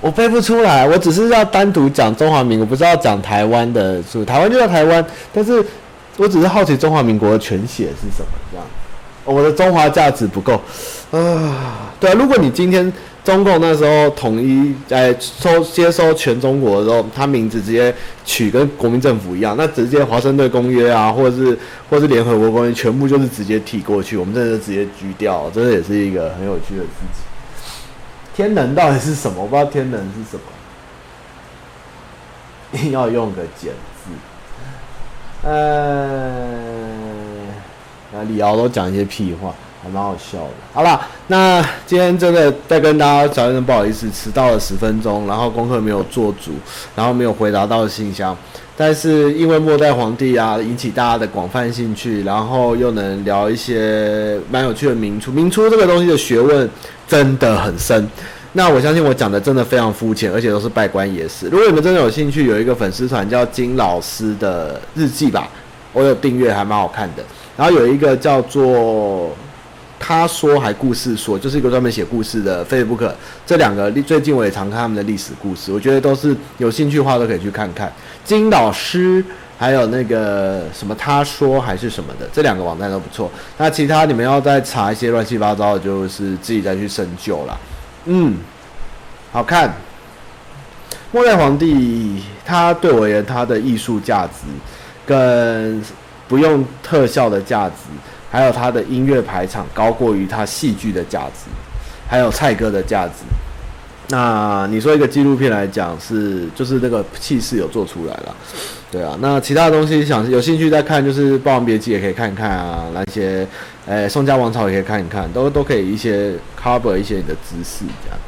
Speaker 1: 我背不出来，我只是要单独讲中华民国，不是要讲台湾的，是台湾就叫台湾，但是我只是好奇中华民国的全写是什么。我的中华价值不够。啊，对啊，如果你今天中共那时候统一，哎，收接收全中国的时候，他名字直接取跟国民政府一样，那直接华盛顿公约啊，或者是或是联合国公约，全部就是直接提过去，我们真的直接狙掉，真的也是一个很有趣的事情。天能到底是什么？我不知道天能是什么，要用个简字。呃，那李敖都讲一些屁话。还蛮好笑的。好了，那今天真的再跟大家讲一声不好意思，迟到了十分钟，然后功课没有做足，然后没有回答到信箱。但是因为末代皇帝啊，引起大家的广泛兴趣，然后又能聊一些蛮有趣的明初。明初这个东西的学问真的很深。那我相信我讲的真的非常肤浅，而且都是拜官野史。如果你们真的有兴趣，有一个粉丝团叫金老师的日记吧，我有订阅，还蛮好看的。然后有一个叫做。他说还故事说，就是一个专门写故事的 Facebook，这两个最近我也常看他们的历史故事，我觉得都是有兴趣的话都可以去看看。金老师还有那个什么他说还是什么的，这两个网站都不错。那其他你们要再查一些乱七八糟的，就是自己再去深究了。嗯，好看。末代皇帝，他对我而言，他的艺术价值跟不用特效的价值。还有他的音乐排场高过于他戏剧的价值，还有蔡哥的价值。那你说一个纪录片来讲是，就是那个气势有做出来了，对啊。那其他的东西想有兴趣再看，就是《霸王别姬》也可以看一看啊，那些，诶、宋家王朝也可以看一看，都都可以一些 cover 一些你的知识这样。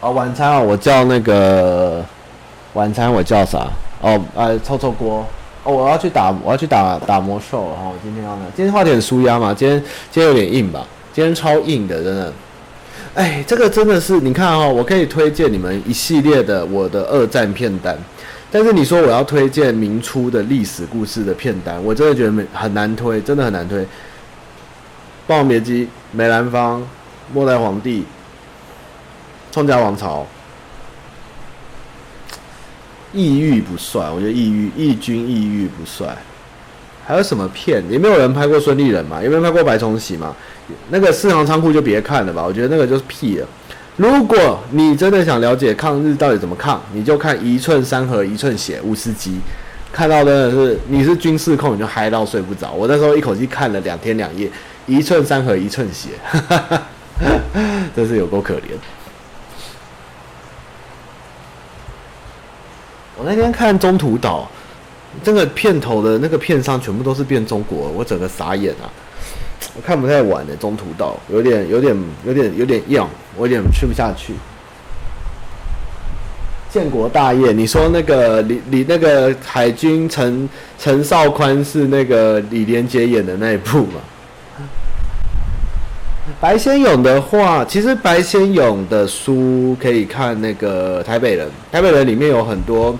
Speaker 1: 哦，晚餐啊，我叫那个晚餐我叫啥？哦，呃，臭臭锅。哦，我要去打，我要去打打魔兽了哈！今天要呢，今天话题很舒压嘛，今天今天有点硬吧？今天超硬的，真的。哎，这个真的是，你看哈，我可以推荐你们一系列的我的二战片单，但是你说我要推荐明初的历史故事的片单，我真的觉得没很难推，真的很难推。霸王别姬、梅兰芳、末代皇帝、宋家王朝。抑郁不帅，我觉得抑郁义军抑郁不帅。还有什么片？也没有人拍过孙立人嘛？有没有拍过白崇禧嘛？那个四行仓库就别看了吧，我觉得那个就是屁了。如果你真的想了解抗日到底怎么抗，你就看一寸山河一寸血，吴思基。看到真的是你是军事控，你就嗨到睡不着。我那时候一口气看了两天两夜，一寸山河一寸血，真是有够可怜。我那天看中途岛，这个片头的那个片商全部都是变中国，我整个傻眼啊！我看不太完的中途岛，有点有点有点有点样，我有点吃不下去。建国大业，你说那个李李那个海军陈陈少宽是那个李连杰演的那一部吗？白先勇的话，其实白先勇的书可以看那个《台北人》，《台北人》里面有很多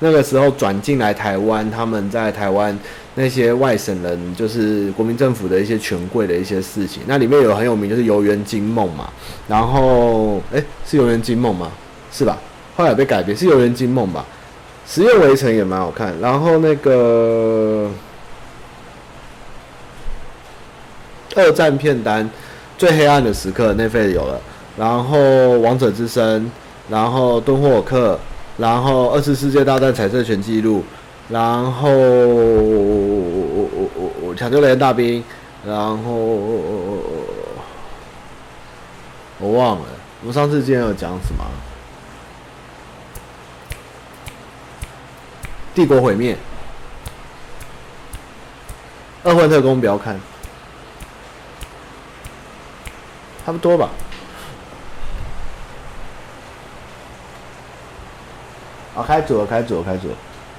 Speaker 1: 那个时候转进来台湾，他们在台湾那些外省人，就是国民政府的一些权贵的一些事情。那里面有很有名，就是《游园惊梦》嘛。然后，诶，是《游园惊梦》吗？是吧？后来被改编，是《游园惊梦》吧？《十月围城》也蛮好看。然后那个。二战片单最黑暗的时刻，内费有了，然后王者之声，然后敦霍尔克，然后二次世界大战彩色全记录，然后我我我我我抢救雷恩大兵，然后我忘了，我们上次今天有讲什么？帝国毁灭，二混特工不要看，差不多吧。啊，开组了，开组了，开组了，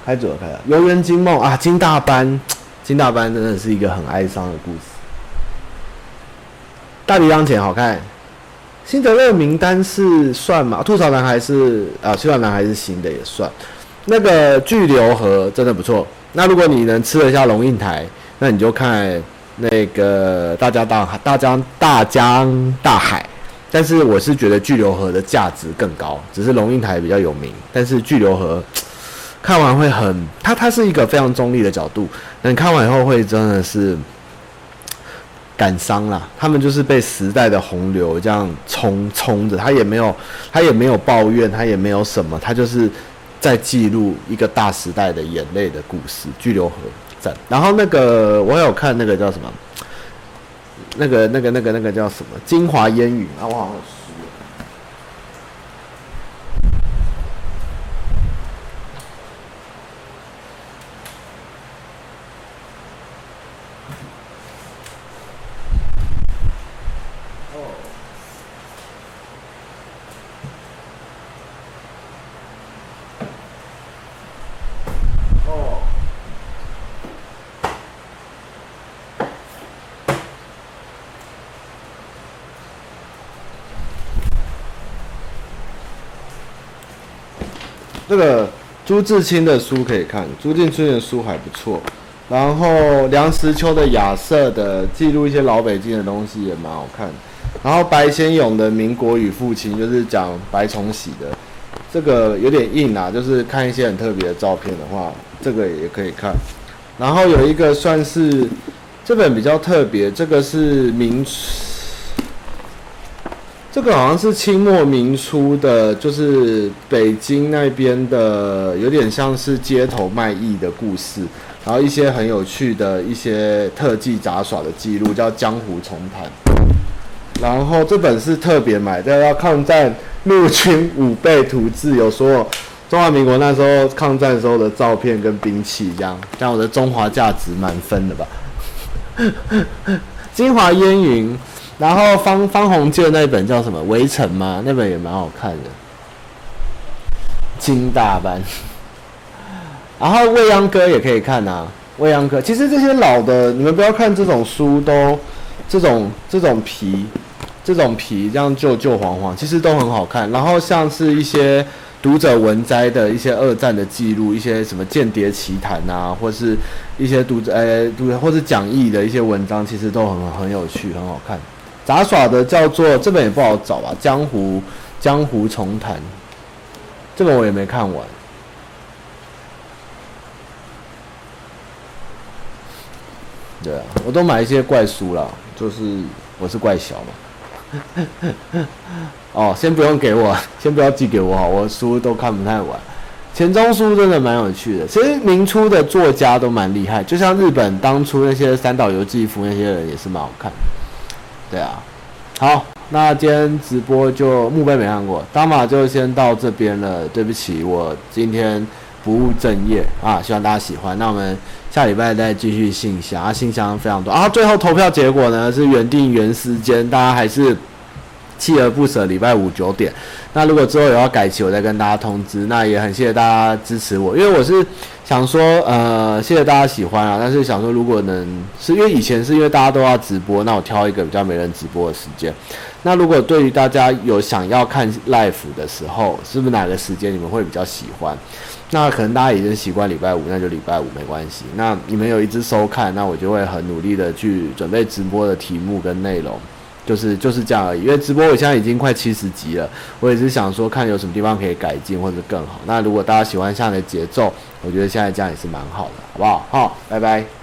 Speaker 1: 开组了，开了。游园惊梦啊，金大班，金大班真的是一个很哀伤的故事。大敌当前好看，辛德勒名单是算吗？吐槽男孩是啊，吐槽男孩是新的也算。那个巨流河真的不错。那如果你能吃得下龙应台，那你就看那个大江大海，大江大江大海。但是我是觉得巨流河的价值更高，只是龙应台比较有名。但是巨流河 看完会很，它它是一个非常中立的角度，你看完以后会真的是感伤啦。他们就是被时代的洪流这样冲冲着，他也没有他也没有抱怨，他也没有什么，他就是。在记录一个大时代的眼泪的故事，巨流河然后那个我有看那个叫什么，那个那个那个那个叫什么《京华烟雨》啊，我好像有这个朱自清的书可以看，朱自清的书还不错。然后梁实秋的亚瑟的记录一些老北京的东西也蛮好看。然后白先勇的《民国与父亲》就是讲白崇禧的，这个有点硬啊，就是看一些很特别的照片的话，这个也可以看。然后有一个算是这本比较特别，这个是明。这个好像是清末民初的，就是北京那边的，有点像是街头卖艺的故事，然后一些很有趣的一些特技杂耍的记录，叫《江湖重谈》。然后这本是特别买的，要抗战陆军武备图志，有说中华民国那时候抗战时候的照片跟兵器，一样，这样我的中华价值满分的吧。金华烟云。然后方方鸿渐那一本叫什么《围城》吗？那本也蛮好看的。金大班，然后未央哥也可以看啊。未央哥其实这些老的，你们不要看这种书都这种这种皮，这种皮这样旧旧黄黄，其实都很好看。然后像是一些读者文摘的一些二战的记录，一些什么间谍奇谈啊，或是一些读者呃读者或是讲义的一些文章，其实都很很有趣，很好看。杂耍的叫做这本也不好找吧，《江湖江湖重谈》这本我也没看完。对啊，我都买一些怪书了，就是我是怪小嘛。哦，先不用给我，先不要寄给我，我书都看不太完。钱钟书真的蛮有趣的，其实明初的作家都蛮厉害，就像日本当初那些三岛由纪夫那些人也是蛮好看的。对啊，好，那今天直播就墓碑没看过，当马就先到这边了。对不起，我今天不务正业啊，希望大家喜欢。那我们下礼拜再继续信箱啊，信箱非常多啊。最后投票结果呢是原定原时间，大家还是锲而不舍，礼拜五九点。那如果之后有要改期，我再跟大家通知。那也很谢谢大家支持我，因为我是。想说，呃，谢谢大家喜欢啊，但是想说，如果能是因为以前是因为大家都要直播，那我挑一个比较没人直播的时间。那如果对于大家有想要看 live 的时候，是不是哪个时间你们会比较喜欢？那可能大家已经习惯礼拜五，那就礼拜五没关系。那你们有一直收看，那我就会很努力的去准备直播的题目跟内容。就是就是这样而已，因为直播我现在已经快七十级了，我也是想说看有什么地方可以改进或者更好。那如果大家喜欢这样的节奏，我觉得现在这样也是蛮好的，好不好？好，拜拜。